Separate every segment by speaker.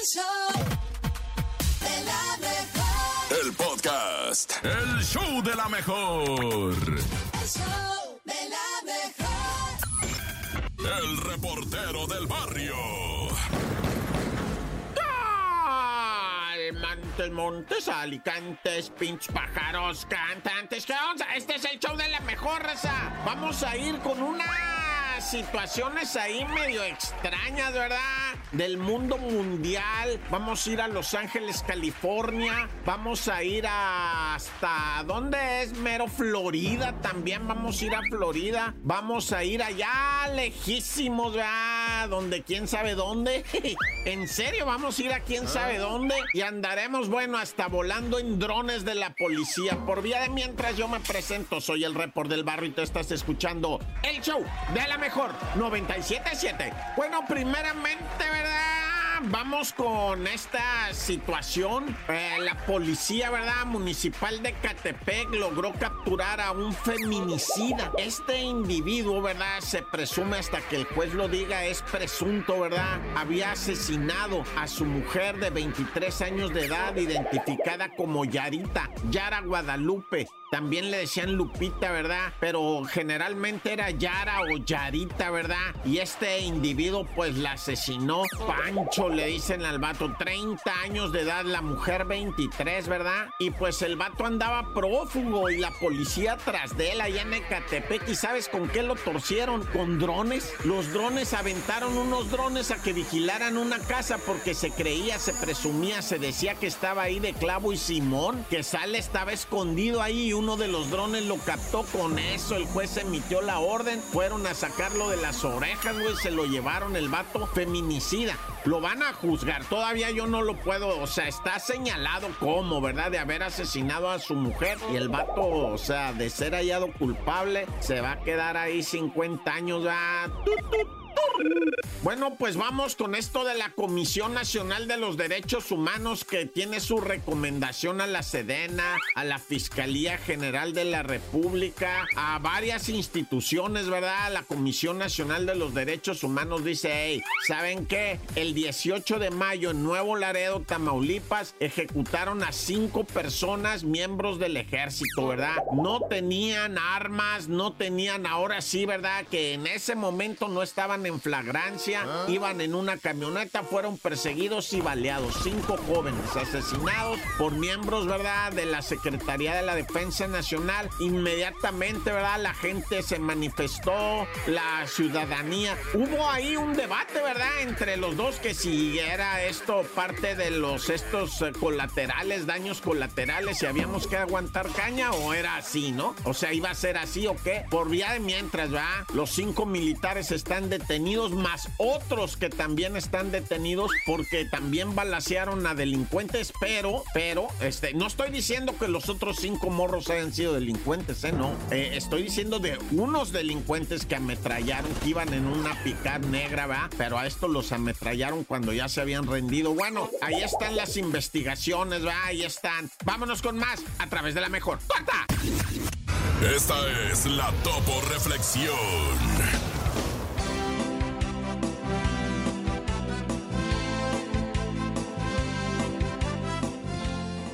Speaker 1: El show de la mejor.
Speaker 2: El podcast. El show de la mejor.
Speaker 1: El show de la mejor.
Speaker 2: El reportero del barrio.
Speaker 3: Montes, montes, alicantes, pinch pájaros, cantantes. ¿Qué onda? Este es el show de la mejor raza. Vamos a ir con unas situaciones ahí medio extrañas, ¿verdad? Del mundo mundial. Vamos a ir a Los Ángeles, California. Vamos a ir hasta. ¿Dónde es? Mero Florida. También vamos a ir a Florida. Vamos a ir allá lejísimos, ¿verdad? Donde quién sabe dónde. en serio, vamos a ir a quién sabe dónde. Y andaremos, bueno, hasta volando en drones de la policía. Por vía de mientras yo me presento, soy el report del barrio y tú estás escuchando el show de la mejor 977. Bueno, primeramente, ¿verdad? Vamos con esta situación. Eh, la policía, ¿verdad? Municipal de Catepec logró capturar a un feminicida. Este individuo, ¿verdad? Se presume hasta que el juez lo diga, es presunto, ¿verdad? Había asesinado a su mujer de 23 años de edad, identificada como Yarita, Yara Guadalupe. También le decían Lupita, ¿verdad? Pero generalmente era Yara o Yarita, ¿verdad? Y este individuo pues la asesinó. Pancho le dicen al vato, 30 años de edad, la mujer 23, ¿verdad? Y pues el vato andaba prófugo y la policía tras de él allá en Ecatepec. ¿Y sabes con qué lo torcieron? Con drones. Los drones aventaron unos drones a que vigilaran una casa porque se creía, se presumía, se decía que estaba ahí de clavo y Simón, que sale estaba escondido ahí uno de los drones lo captó con eso. El juez emitió la orden. Fueron a sacarlo de las orejas, güey. Se lo llevaron el vato feminicida. Lo van a juzgar. Todavía yo no lo puedo. O sea, está señalado como, ¿verdad? De haber asesinado a su mujer. Y el vato, o sea, de ser hallado culpable, se va a quedar ahí 50 años. ¿verdad? ¡Tut, tut! Bueno, pues vamos con esto de la Comisión Nacional de los Derechos Humanos que tiene su recomendación a la Sedena, a la Fiscalía General de la República, a varias instituciones, ¿verdad? La Comisión Nacional de los Derechos Humanos dice, hey, ¿saben qué? El 18 de mayo en Nuevo Laredo, Tamaulipas, ejecutaron a cinco personas, miembros del ejército, ¿verdad? No tenían armas, no tenían, ahora sí, ¿verdad? Que en ese momento no estaban en flagrancia, iban en una camioneta, fueron perseguidos y baleados. Cinco jóvenes asesinados por miembros, ¿verdad?, de la Secretaría de la Defensa Nacional. Inmediatamente, ¿verdad?, la gente se manifestó, la ciudadanía. Hubo ahí un debate, ¿verdad?, entre los dos que si era esto parte de los estos eh, colaterales, daños colaterales, si habíamos que aguantar caña o era así, ¿no? O sea, iba a ser así o qué. Por vía de mientras, ¿verdad? Los cinco militares están detenidos, más otros que también están detenidos porque también balacearon a delincuentes, pero, pero, este, no estoy diciendo que los otros cinco morros hayan sido delincuentes, ¿eh? No. Eh, estoy diciendo de unos delincuentes que ametrallaron, que iban en una picar negra, ¿verdad? Pero a estos los ametrallaron cuando ya se habían rendido. Bueno, ahí están las investigaciones, ¿verdad? Ahí están. Vámonos con más a través de la mejor. ¡Corta!
Speaker 2: Esta es la Topo Reflexión.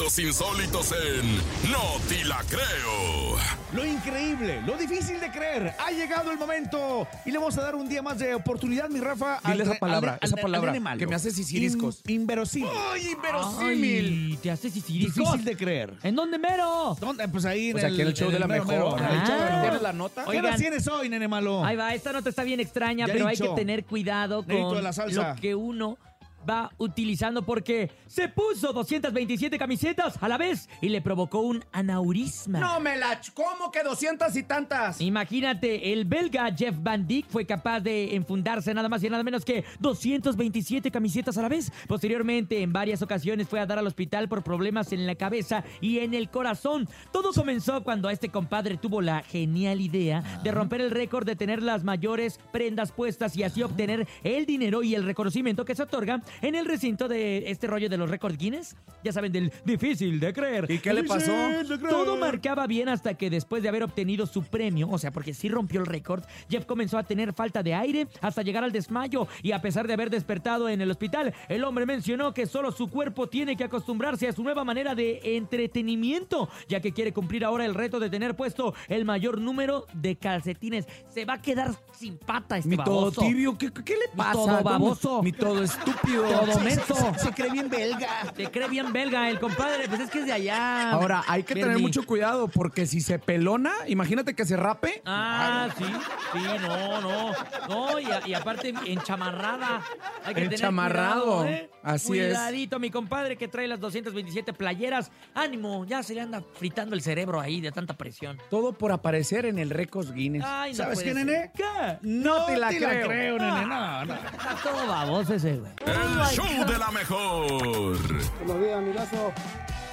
Speaker 2: Insólitos en No Te La Creo.
Speaker 4: Lo increíble, lo difícil de creer. Ha llegado el momento y le vamos a dar un día más de oportunidad, mi Rafa.
Speaker 5: Dile
Speaker 4: al
Speaker 5: esa palabra,
Speaker 4: al-
Speaker 5: esa
Speaker 4: al- al
Speaker 5: palabra, que me hace sisiriscos.
Speaker 4: In- inverosímil.
Speaker 6: ¡Ay, inverosímil!
Speaker 7: Ay, te hace sisiriscos.
Speaker 4: Difícil de creer.
Speaker 7: ¿En dónde mero?
Speaker 4: ¿Dónde? Pues ahí en
Speaker 5: O sea,
Speaker 4: el,
Speaker 5: aquí en el show
Speaker 4: en
Speaker 5: de la
Speaker 4: mero,
Speaker 5: mejor.
Speaker 4: en
Speaker 7: Ah.
Speaker 5: ¿Tienes la nota?
Speaker 4: ¿Qué tienes hoy, nene malo?
Speaker 7: Ahí va, esta nota está bien extraña,
Speaker 4: Ya
Speaker 7: pero hay que tener cuidado con
Speaker 4: de la salsa.
Speaker 7: lo que uno va utilizando porque se puso 227 camisetas a la vez y le provocó un aneurisma.
Speaker 6: No me la... ¿Cómo que 200 y tantas?
Speaker 7: Imagínate, el belga Jeff Van Dijk fue capaz de enfundarse nada más y nada menos que 227 camisetas a la vez. Posteriormente, en varias ocasiones fue a dar al hospital por problemas en la cabeza y en el corazón. Todo comenzó cuando este compadre tuvo la genial idea de romper el récord de tener las mayores prendas puestas y así obtener el dinero y el reconocimiento que se otorga en el recinto de este rollo de los récords Guinness. Ya saben, del difícil de creer.
Speaker 6: ¿Y qué le pasó?
Speaker 7: Todo marcaba bien hasta que después de haber obtenido su premio, o sea, porque sí rompió el récord, Jeff comenzó a tener falta de aire hasta llegar al desmayo y a pesar de haber despertado en el hospital, el hombre mencionó que solo su cuerpo tiene que acostumbrarse a su nueva manera de entretenimiento, ya que quiere cumplir ahora el reto de tener puesto el mayor número de calcetines. Se va a quedar sin pata este
Speaker 6: Mi todo tibio, ¿qué, qué le pasa?
Speaker 7: todo
Speaker 6: ¿Cómo?
Speaker 7: baboso.
Speaker 6: Mi todo estúpido.
Speaker 7: Todo
Speaker 6: Se-
Speaker 7: menso.
Speaker 6: Se, se cree bien belga.
Speaker 7: Se cree bien belga el compadre, pues es que es de allá.
Speaker 6: Ahora, hay que tener mucho cuidado porque si se pelona, imagínate que se rape.
Speaker 7: Ah, sí, sí, no, no. No, y, a- y aparte enchamarrada. Hay que tener
Speaker 6: Enchamarrado,
Speaker 7: cuidado, ¿eh?
Speaker 6: así es.
Speaker 7: Cuidadito, mi compadre que trae las 227 playeras. Ánimo, ya se le anda fritando el cerebro ahí de tanta presión.
Speaker 6: Todo por aparecer en el récord Guinness.
Speaker 7: Ay, no
Speaker 4: ¿Sabes qué,
Speaker 7: ser.
Speaker 4: nene?
Speaker 7: ¿Qué?
Speaker 6: no te la
Speaker 4: te
Speaker 6: creo.
Speaker 4: nene. No, no.
Speaker 7: Está todo baboso ese, güey.
Speaker 2: El show de la mejor.
Speaker 5: Buenos días, amigazo.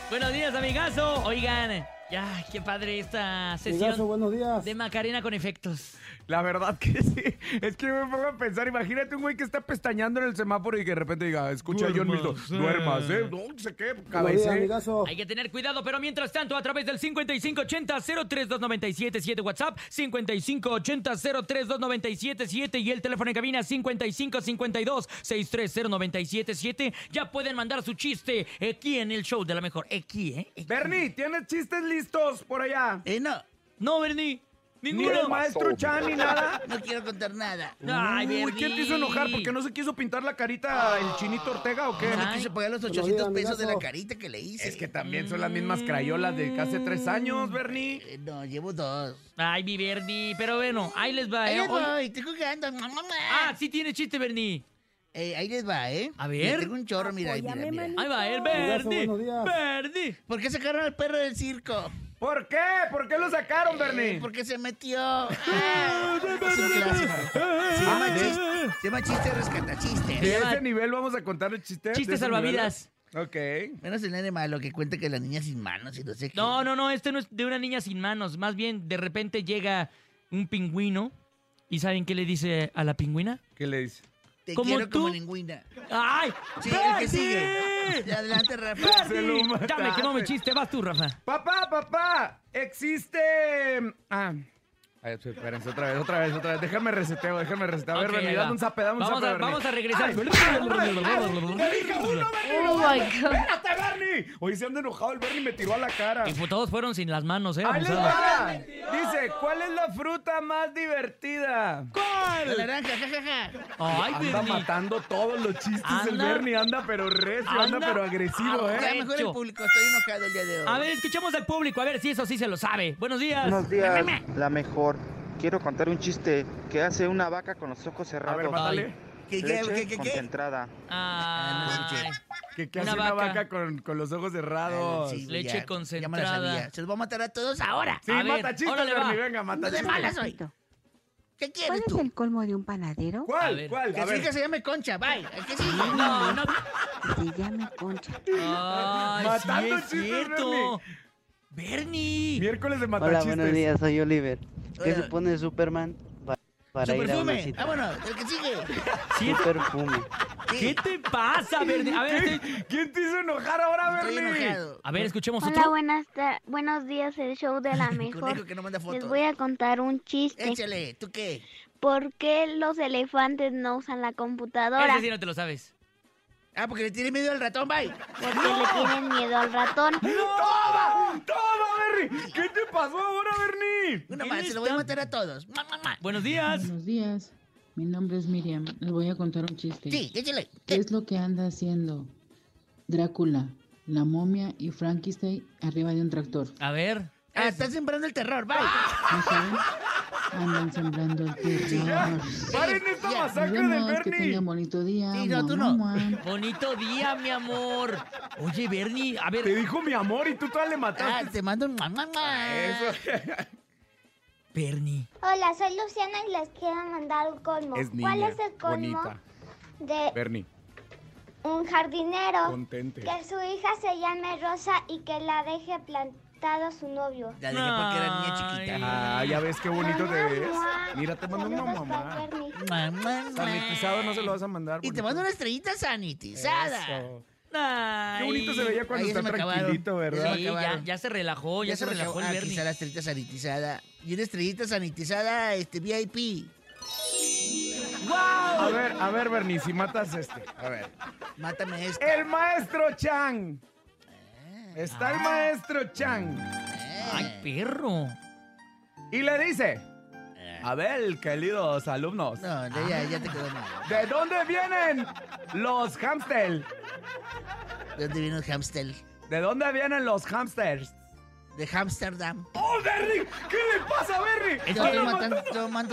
Speaker 7: Buenos días, amigazo. Oigan, ya, qué padre esta
Speaker 5: Amigazo,
Speaker 7: sesión
Speaker 5: buenos días.
Speaker 7: de Macarena con efectos.
Speaker 6: La verdad que sí. Es que me pongo a pensar, imagínate un güey que está pestañando en el semáforo y que de repente diga, escucha a John Milton, duermas, ¿eh? No sé qué,
Speaker 5: amigazo.
Speaker 7: Hay que tener cuidado, pero mientras tanto, a través del 5580-032977 WhatsApp, 5580-032977 y el teléfono en cabina 5552-630977, ya pueden mandar su chiste aquí en el show de la mejor. Aquí, ¿eh? Aquí.
Speaker 6: Bernie, ¿tienes chistes listos por allá?
Speaker 8: Eh, no,
Speaker 7: No, Bernie.
Speaker 6: Ni
Speaker 7: Ninguno.
Speaker 6: el maestro Chan ni nada.
Speaker 8: no quiero contar nada.
Speaker 7: Ay,
Speaker 6: Uy, ¿quién te hizo enojar? ¿Porque no se quiso pintar la carita el chinito Ortega o qué?
Speaker 8: No quise pagar los
Speaker 5: Buenos
Speaker 8: 800
Speaker 5: días,
Speaker 8: pesos de la carita que le hice.
Speaker 6: Es que también son las mismas crayolas de hace tres años, Bernie.
Speaker 8: Eh, no, llevo dos.
Speaker 7: Ay, mi Bernie. Pero bueno, ahí les va,
Speaker 8: Ahí
Speaker 7: ¿eh?
Speaker 8: les
Speaker 7: Hoy-
Speaker 8: voy, estoy jugando.
Speaker 7: Ah, sí tiene chiste, Bernie.
Speaker 8: Eh, ahí les va, ¿eh?
Speaker 7: A ver.
Speaker 8: Tengo un chorro, mira, mira, mira.
Speaker 7: Ahí va, el
Speaker 5: días.
Speaker 7: Bernie.
Speaker 8: ¿Por qué sacaron al perro del circo?
Speaker 6: ¿Por qué? ¿Por qué lo sacaron, Bernie?
Speaker 8: Eh, porque se metió. Ah, es un clásico. Se llama chiste, se llama chiste rescata chiste.
Speaker 6: ¿De ese nivel vamos a contar el chiste?
Speaker 7: Chiste
Speaker 6: ¿De ese
Speaker 7: salvavidas.
Speaker 6: Ok.
Speaker 8: Menos el nene malo que cuenta que la niña sin manos y no sé qué.
Speaker 7: No, no, no, este no es de una niña sin manos. Más bien, de repente llega un pingüino. ¿Y saben qué le dice a la pingüina?
Speaker 6: ¿Qué le dice?
Speaker 8: Te
Speaker 7: como
Speaker 8: quiero como
Speaker 7: tú.
Speaker 8: ninguna.
Speaker 7: ¡Ay!
Speaker 8: Sí, el que
Speaker 7: Bernie!
Speaker 8: Sigue. Adelante, Rafa.
Speaker 6: Se lo
Speaker 7: Ya me quemó mi chiste. Vas tú, Rafa.
Speaker 6: Papá, papá, existe... Ah... Ay, espérense, otra vez, otra vez, otra vez. Déjame reseteo, déjame reseteo. A ver,
Speaker 7: Ok,
Speaker 6: Bernie, dame un zape, dame un
Speaker 7: Vamos
Speaker 6: zape,
Speaker 7: a-
Speaker 6: Bernie.
Speaker 7: vamos a regresar.
Speaker 6: Ay, ay, ay, ¡Te dije uno, Bernie!
Speaker 9: Oh my God.
Speaker 6: ¡Espérate, Bernie! Hoy se anda enojado el Bernie me tiró a la cara.
Speaker 7: Y pues todos fueron sin las manos, ¿eh?
Speaker 6: ¡Ahí les va! Dice, ¿cuál es la fruta más divertida?
Speaker 8: La naranja, jajaja.
Speaker 7: Ay,
Speaker 6: Anda
Speaker 7: Bernie.
Speaker 6: matando todos los chistes el
Speaker 7: Anda.
Speaker 6: Bernie. Anda pero recio, anda,
Speaker 7: Anda.
Speaker 6: pero agresivo,
Speaker 7: Ah,
Speaker 8: Ya,
Speaker 6: ¿eh?
Speaker 8: mejor el público, estoy enojado el día de hoy.
Speaker 7: A ver, escuchemos al público, a ver si eso sí se lo sabe. Buenos días.
Speaker 10: Buenos días, la mejor. Quiero contar un chiste que hace una vaca con los ojos
Speaker 6: A
Speaker 10: cerrados.
Speaker 6: ver.
Speaker 8: ¿Qué, qué,
Speaker 10: Leche
Speaker 8: qué, qué, qué?
Speaker 10: concentrada.
Speaker 6: Que, que
Speaker 7: Una
Speaker 6: hace una
Speaker 7: vaca.
Speaker 6: vaca con, con los ojos cerrados.
Speaker 8: Sí,
Speaker 7: Leche
Speaker 8: ya, Ya me
Speaker 7: concentrada.
Speaker 8: sabía. Se los voy a matar a todos ahora.
Speaker 6: Sí,
Speaker 7: A ver,
Speaker 6: mata chistes. Bernie, venga, mata
Speaker 8: No de
Speaker 6: chistes.
Speaker 8: malas soy. ¿Qué
Speaker 9: ¿Cuál
Speaker 8: quieres
Speaker 9: es
Speaker 8: tú?
Speaker 9: el colmo de un panadero?
Speaker 7: A
Speaker 6: ¿Cuál?
Speaker 7: ver.
Speaker 6: ¿Cuál?
Speaker 8: Que
Speaker 6: A
Speaker 8: hija
Speaker 6: ver.
Speaker 8: se llame Concha, bye. ¿A qué sí?
Speaker 7: No, no.
Speaker 9: Se llama Concha.
Speaker 7: Ay,
Speaker 6: Matando
Speaker 7: sí es
Speaker 6: chistes,
Speaker 7: cierto. Bernie.
Speaker 6: Miércoles de
Speaker 10: Hola,
Speaker 6: matachistes.
Speaker 10: buenos días, soy Oliver. ¿Qué se pone Superman pa- para ir a una
Speaker 8: perfume.
Speaker 10: cita?
Speaker 8: Vámonos, el que sigue.
Speaker 7: Sí,
Speaker 10: Un perfume.
Speaker 7: ¿Qué te pasa, Bernie? A ver, estoy-
Speaker 6: ¿Quién te hizo enojar ahora,
Speaker 8: Estoy
Speaker 6: Bernie?
Speaker 8: enojado.
Speaker 7: a ver, escuchemos
Speaker 9: Hola,
Speaker 7: otro.
Speaker 9: buenas ta- buenos días, el show de la
Speaker 8: Conejo
Speaker 9: mejor.
Speaker 8: que no manda
Speaker 9: Les
Speaker 8: fotos.
Speaker 9: voy a contar un chiste.
Speaker 8: Échale, ¿tú qué?
Speaker 9: ¿Por qué los elefantes no usan la computadora?
Speaker 7: Ese sí no te lo sabes.
Speaker 8: Ah, porque le tiene miedo al ratón, bye.
Speaker 9: Porque le tienen miedo al ratón.
Speaker 6: ¡Toma! ¡Toma, Bernie! ¿Qué te pasó ahora, Bernie?
Speaker 8: Una
Speaker 7: ¿Quién
Speaker 8: más, se lo voy a matar a todos.
Speaker 7: Buenos días.
Speaker 11: Buenos días, mi nombre es Miriam. Les voy a contar un chiste.
Speaker 8: Sí, échale.
Speaker 11: ¿Qué es lo que anda haciendo Drácula, la momia y Frankenstein arriba de un tractor?
Speaker 7: A ver.
Speaker 8: Ah, estás sembrando el terror, bye.
Speaker 11: Andan sembrando el terror.
Speaker 6: ¡Paren esta
Speaker 8: Ya.
Speaker 6: masacre del
Speaker 11: que
Speaker 6: Bernie!
Speaker 11: tengan bonito día.
Speaker 8: Sí, no, tú no.
Speaker 7: Bonito día, mi amor. Oye, Bernie, a ver.
Speaker 6: Te dijo mi amor y tú todavía le
Speaker 8: Ah,
Speaker 6: mataste.
Speaker 8: te mando un mamá.
Speaker 6: Eso.
Speaker 7: Bernie.
Speaker 9: Hola, soy Luciana y les quiero mandar un colmo.
Speaker 6: Es
Speaker 9: ¿Cuál es el colmo
Speaker 6: bonita.
Speaker 9: de
Speaker 6: Bernie,
Speaker 9: un jardinero?
Speaker 6: contente.
Speaker 9: Que su hija se llame Rosa y que la deje plantado su novio.
Speaker 8: La dejé porque era niña chiquita.
Speaker 6: Ah, ya ves qué bonito te ves. Mira, te mando una mamá.
Speaker 8: Mua, mua.
Speaker 6: Sanitizado no se lo vas a mandar.
Speaker 8: Y te
Speaker 6: bonito.
Speaker 8: mando una estrellita sanitizada.
Speaker 6: Eso.
Speaker 7: Ay.
Speaker 6: Qué bonito se veía cuando está
Speaker 8: se me acabaron.
Speaker 6: tranquilito, ¿verdad?
Speaker 8: se
Speaker 7: Sí,
Speaker 8: me
Speaker 7: ya,
Speaker 8: acabaron.
Speaker 7: ya se relajó, ya, se, relajó el
Speaker 8: Ah,
Speaker 7: Bernie.
Speaker 8: quizá la estrellita sanitizada. Y una estrellita sanitizada, este, VIP.
Speaker 6: A ver, a ver, Bernie, si matas este. A ver.
Speaker 8: Mátame esta.
Speaker 6: El maestro Chang. Está el maestro Chang.
Speaker 7: ¡Ay, perro!
Speaker 6: Y le dice: A ver, queridos alumnos,
Speaker 8: No, ya, ya, ya te quedó mal.
Speaker 6: ¿de dónde vienen los hamsters?
Speaker 8: ¿De dónde viene el hamster?
Speaker 6: ¿De dónde vienen los hamsters?
Speaker 8: De Amsterdam.
Speaker 6: ¡Oh, Bernie! ¿Qué le pasa a?
Speaker 7: Es
Speaker 8: Yo estoy matando,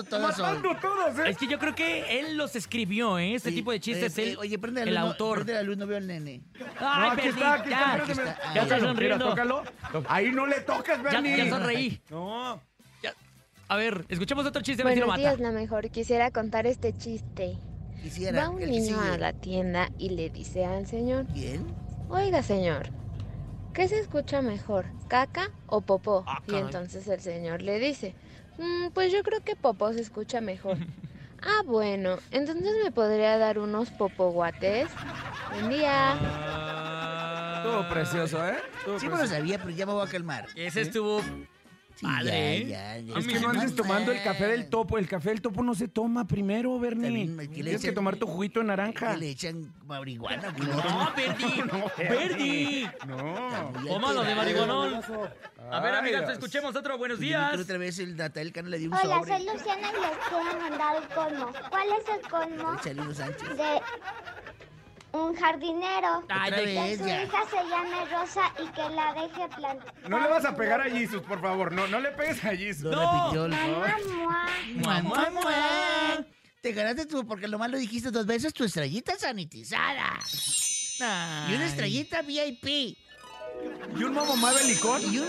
Speaker 8: todos hoy.
Speaker 6: Matando todos, ¿eh?
Speaker 7: Es que yo creo que él los escribió, ¿eh? Este
Speaker 8: Sí,
Speaker 7: tipo de chistes,
Speaker 8: este,
Speaker 7: él,
Speaker 8: Oye, prende la
Speaker 7: el
Speaker 8: luz, no-
Speaker 7: autor.
Speaker 8: Prende la luz, no veo al nene.
Speaker 7: ¡Ay,
Speaker 6: No, aquí
Speaker 7: Bernie,
Speaker 6: está, aquí
Speaker 7: ya!
Speaker 6: está,
Speaker 8: está.
Speaker 7: Ya está sonriendo.
Speaker 6: tócalo. Ahí no le tocas,
Speaker 7: Ya,
Speaker 6: Bernie.
Speaker 7: ya sonreí.
Speaker 6: No.
Speaker 7: Ya. A ver, escuchemos otro chiste, a ver si lo
Speaker 5: Buenos
Speaker 7: mata.
Speaker 5: días, la mejor. Quisiera contar este chiste.
Speaker 8: Quisiera.
Speaker 5: Va un
Speaker 8: el
Speaker 5: niño a la tienda y le dice al señor,
Speaker 8: ¿Quién?
Speaker 5: oiga señor, ¿qué se escucha mejor, caca o popó?
Speaker 7: Ah,
Speaker 5: y entonces el señor le dice, "Mm, pues yo creo que popó se escucha mejor. ah, bueno, entonces me podría dar unos popoguates. Buen día.
Speaker 7: Ah.
Speaker 6: Estuvo precioso, ¿eh? Estuvo
Speaker 8: Sí me lo sabía, pero ya me voy a calmar.
Speaker 7: Ese estuvo Padre,
Speaker 8: ya, ya, ya.
Speaker 6: Es que no andes tomando el café del topo. El café del topo no se toma primero, Bernie.
Speaker 8: También, ¿qué le
Speaker 6: Tienes que
Speaker 8: echan?
Speaker 6: tomar tu juguito de naranja.
Speaker 8: ¿Qué le echan marihuana? ¿Qué le
Speaker 7: No? Verdi.
Speaker 6: No,
Speaker 7: Verdi.
Speaker 6: No.
Speaker 7: Tómalo de marihuanol. A ver,
Speaker 6: Ay,
Speaker 7: amigas,
Speaker 6: Dios.
Speaker 7: escuchemos otro. Buenos
Speaker 8: Yo
Speaker 7: días.
Speaker 8: otra vez el Natal Cano le dio un
Speaker 9: Hola,
Speaker 8: sobre.
Speaker 9: soy Luciana y les quiero mandar el colmo. ¿Cuál es el colmo
Speaker 8: Chalino Sánchez.
Speaker 9: de un jardinero?
Speaker 7: Ay,
Speaker 9: Que su hija se llame Rosa y que la deje plantar.
Speaker 6: No le vas a pegar a Jesus, por favor. No, no le pegues a Jesus.
Speaker 7: No.
Speaker 8: el-
Speaker 9: Mamá, mua.
Speaker 8: Mua. Te ganaste tú, porque lo dijiste dos veces, tu estrellita sanitizada.
Speaker 7: Ay.
Speaker 8: Y una estrellita VIP.
Speaker 6: ¿Y un mamá belicón?
Speaker 8: Y un...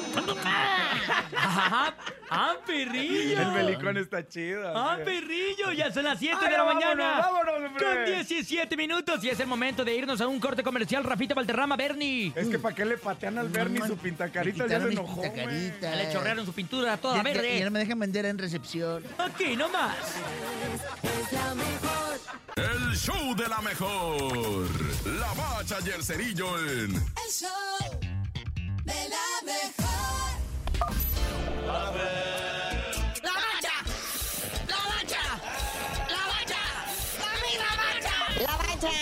Speaker 7: ¡Ah, perrillo!
Speaker 6: El belicón está chido.
Speaker 7: ¡Ah,
Speaker 6: sí.
Speaker 7: perrillo! Ya son las 7
Speaker 6: Ay,
Speaker 7: de la
Speaker 6: vámonos,
Speaker 7: mañana.
Speaker 6: vámonos, hombre.
Speaker 7: Con 17 minutos y es el momento de irnos a un corte comercial. Rafita Valderrama, Bernie.
Speaker 6: Es que para qué le patean al Bernie su
Speaker 8: Me
Speaker 6: pintacarita, ya se enojó.
Speaker 7: Le chorrearon su pintura toda
Speaker 8: Ya- ya-
Speaker 7: verde.
Speaker 8: Ya no me dejan vender en recepción.
Speaker 7: Aquí nomás.
Speaker 2: El show de la mejor. La bacha y el cerillo en
Speaker 1: El show de la mejor.
Speaker 12: ¡La bacha! ¡La bacha! ¡La bacha! ¡Dame la bacha!
Speaker 13: La bacha,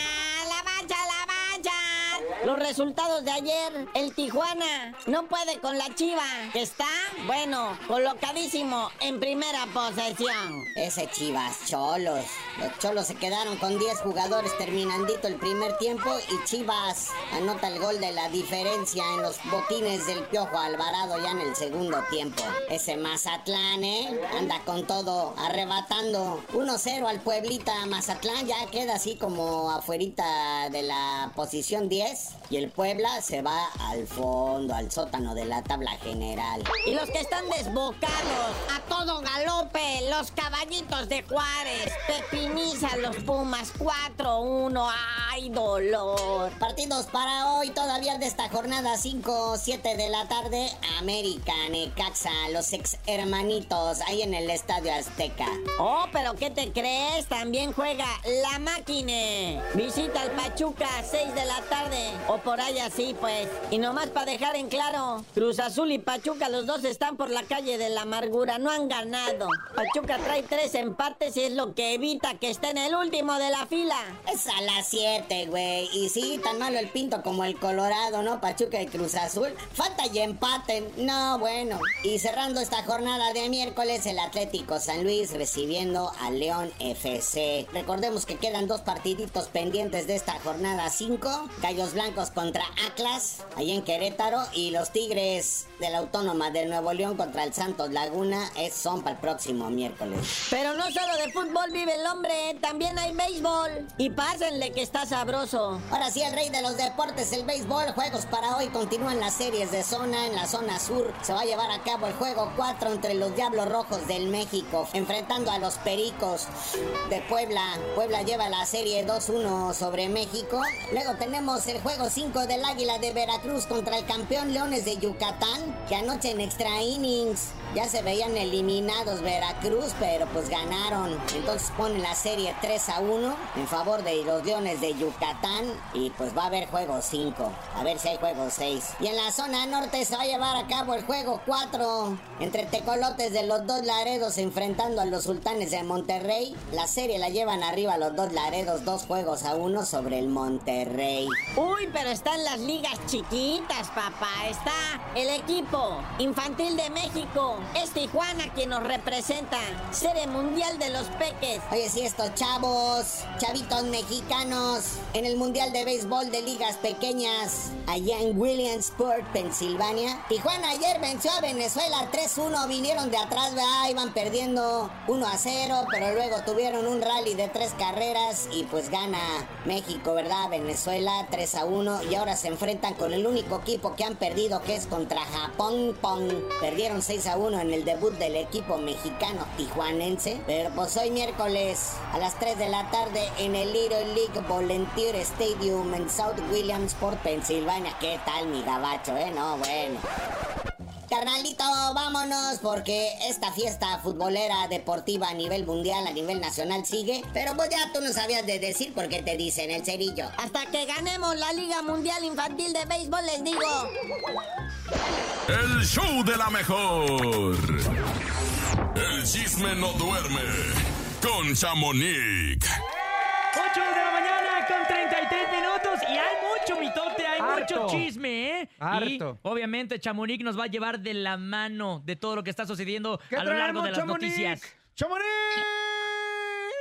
Speaker 13: Los resultados de ayer, el Tijuana no puede con la Chiva, que está, bueno, colocadísimo en primera posesión. Ese Chivas, Cholos. Los Cholos se quedaron con 10 jugadores terminandito el primer tiempo y Chivas anota el gol de la diferencia en los botines del Piojo Alvarado ya en el segundo tiempo. Ese Mazatlán, ¿eh? Anda con todo, arrebatando 1-0 al Pueblita Mazatlán, ya queda así como afuerita de la posición 10 y el Puebla se va al fondo, al sótano de la tabla general. Y los que están desbocados, a todo galope, los caballitos de Juárez, Pepiniza los Pumas 4-1, ¡ay dolor! Partidos para hoy, todavía de esta jornada 5, 7 de la tarde, América, Necaxa, los ex hermanitos, ahí en el Estadio Azteca. Oh, pero ¿qué te crees? También juega la máquina. Visita al Pachuca, 6 de la tarde, o por ahí así pues. Y nomás para dejar en claro, Cruz Azul y Pachuca, los dos están por la calle de la amargura, no han ganado. Pachuca trae tres empates y es lo que evita que esté en el último de la fila. Es a las 7, 7, güey. Y sí, tan malo el Pinto como el Colorado, ¿no? Pachuca y Cruz Azul. Falta y empaten. No, bueno. Y cerrando esta jornada de miércoles, el Atlético San Luis recibiendo al León FC. Recordemos que quedan dos partiditos pendientes de esta jornada 5. Gallos Blancos contra Atlas, ahí en Querétaro. Y los Tigres de la Autónoma de Nuevo León contra el Santos Laguna es, son para el próximo miércoles. Pero no solo de fútbol vive el hombre, también hay béisbol. Y pásenle que está Ahora sí, el rey de los deportes, el béisbol. Juegos para hoy continúan las series de zona. En la zona sur se va a llevar a cabo el juego 4 entre los Diablos Rojos del México, enfrentando a los Pericos de Puebla. Puebla lleva la serie 2-1 sobre México. Luego tenemos el juego 5 del Águila de Veracruz contra el campeón Leones de Yucatán, que anoche en extra innings ya se veían eliminados Veracruz, pero pues ganaron. Entonces ponen la serie 3 a 1 en favor de los Leones de Yucatán y pues va a haber juego 5. A ver si hay juego 6. Y en la zona norte se va a llevar a cabo el juego 4 entre tecolotes de los dos Laredos enfrentando a los sultanes de Monterrey. La serie la llevan arriba los dos Laredos, dos juegos a uno sobre el Monterrey. Uy, pero están las ligas chiquitas, papá. Está el equipo infantil de México. Es Tijuana quien nos representa. Serie Mundial de los Peques. Oye, si estos chavos, chavitos mexicanos, en el Mundial de Béisbol de Ligas Pequeñas, allá en Williamsport, Pensilvania. Tijuana ayer venció a Venezuela 3-1. Vinieron de atrás, ¿verdad? iban perdiendo 1-0, pero luego tuvieron un rally de tres carreras y pues gana México, ¿verdad? Venezuela 3-1 y ahora se enfrentan con el único equipo que han perdido que es contra Japón. Pong. Perdieron 6-1 en el debut del equipo mexicano tijuanense, pero pues hoy miércoles a las 3 de la tarde en el Little League Volunteer Stadium en South Williamsport, Pensilvania. ¿Qué tal mi gabacho, eh? No, bueno. Carnalito, vámonos porque esta fiesta futbolera deportiva a nivel mundial, a nivel nacional sigue. Pero pues ya tú no sabías de decir por qué te dicen el cerillo. Hasta que ganemos la Liga Mundial Infantil de Béisbol les digo.
Speaker 2: El show de la mejor. El chisme no duerme con Chamonix.
Speaker 7: 8 de la mañana con 33 minutos y hay mucho mitote, hay
Speaker 6: Harto.
Speaker 7: Mucho chisme, ¿eh?
Speaker 6: Harto.
Speaker 7: Y obviamente Chamonix nos va a llevar de la mano de todo lo que está sucediendo
Speaker 6: ¿Qué
Speaker 7: a lo largo de las
Speaker 6: Chamonix?
Speaker 7: noticias.
Speaker 4: ¡Chamonix!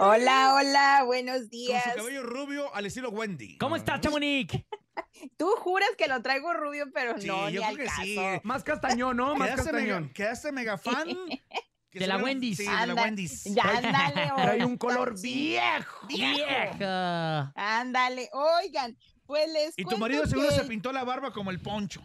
Speaker 14: Hola, hola, buenos
Speaker 4: Con
Speaker 14: días.
Speaker 4: su cabello rubio al estilo Wendy.
Speaker 7: ¿Cómo estás, Chamonix?
Speaker 14: Tú juras que lo traigo rubio, pero
Speaker 4: Sí,
Speaker 14: no,
Speaker 4: yo
Speaker 14: ni al
Speaker 4: que
Speaker 14: caso.
Speaker 4: sí.
Speaker 6: Más castañón, ¿no? Más
Speaker 4: Quedaste mega,
Speaker 6: castañón.
Speaker 4: quedaste mega fan. que
Speaker 7: De la
Speaker 4: ve-
Speaker 7: Wendy's.
Speaker 4: Sí, de la Wendy's.
Speaker 14: Ya, ándale.
Speaker 6: Trae un color
Speaker 14: sí,
Speaker 6: viejo.
Speaker 7: Vieja.
Speaker 14: Ándale, oigan, pues les
Speaker 4: Y tu marido seguro
Speaker 14: que-
Speaker 4: se pintó la barba como el poncho.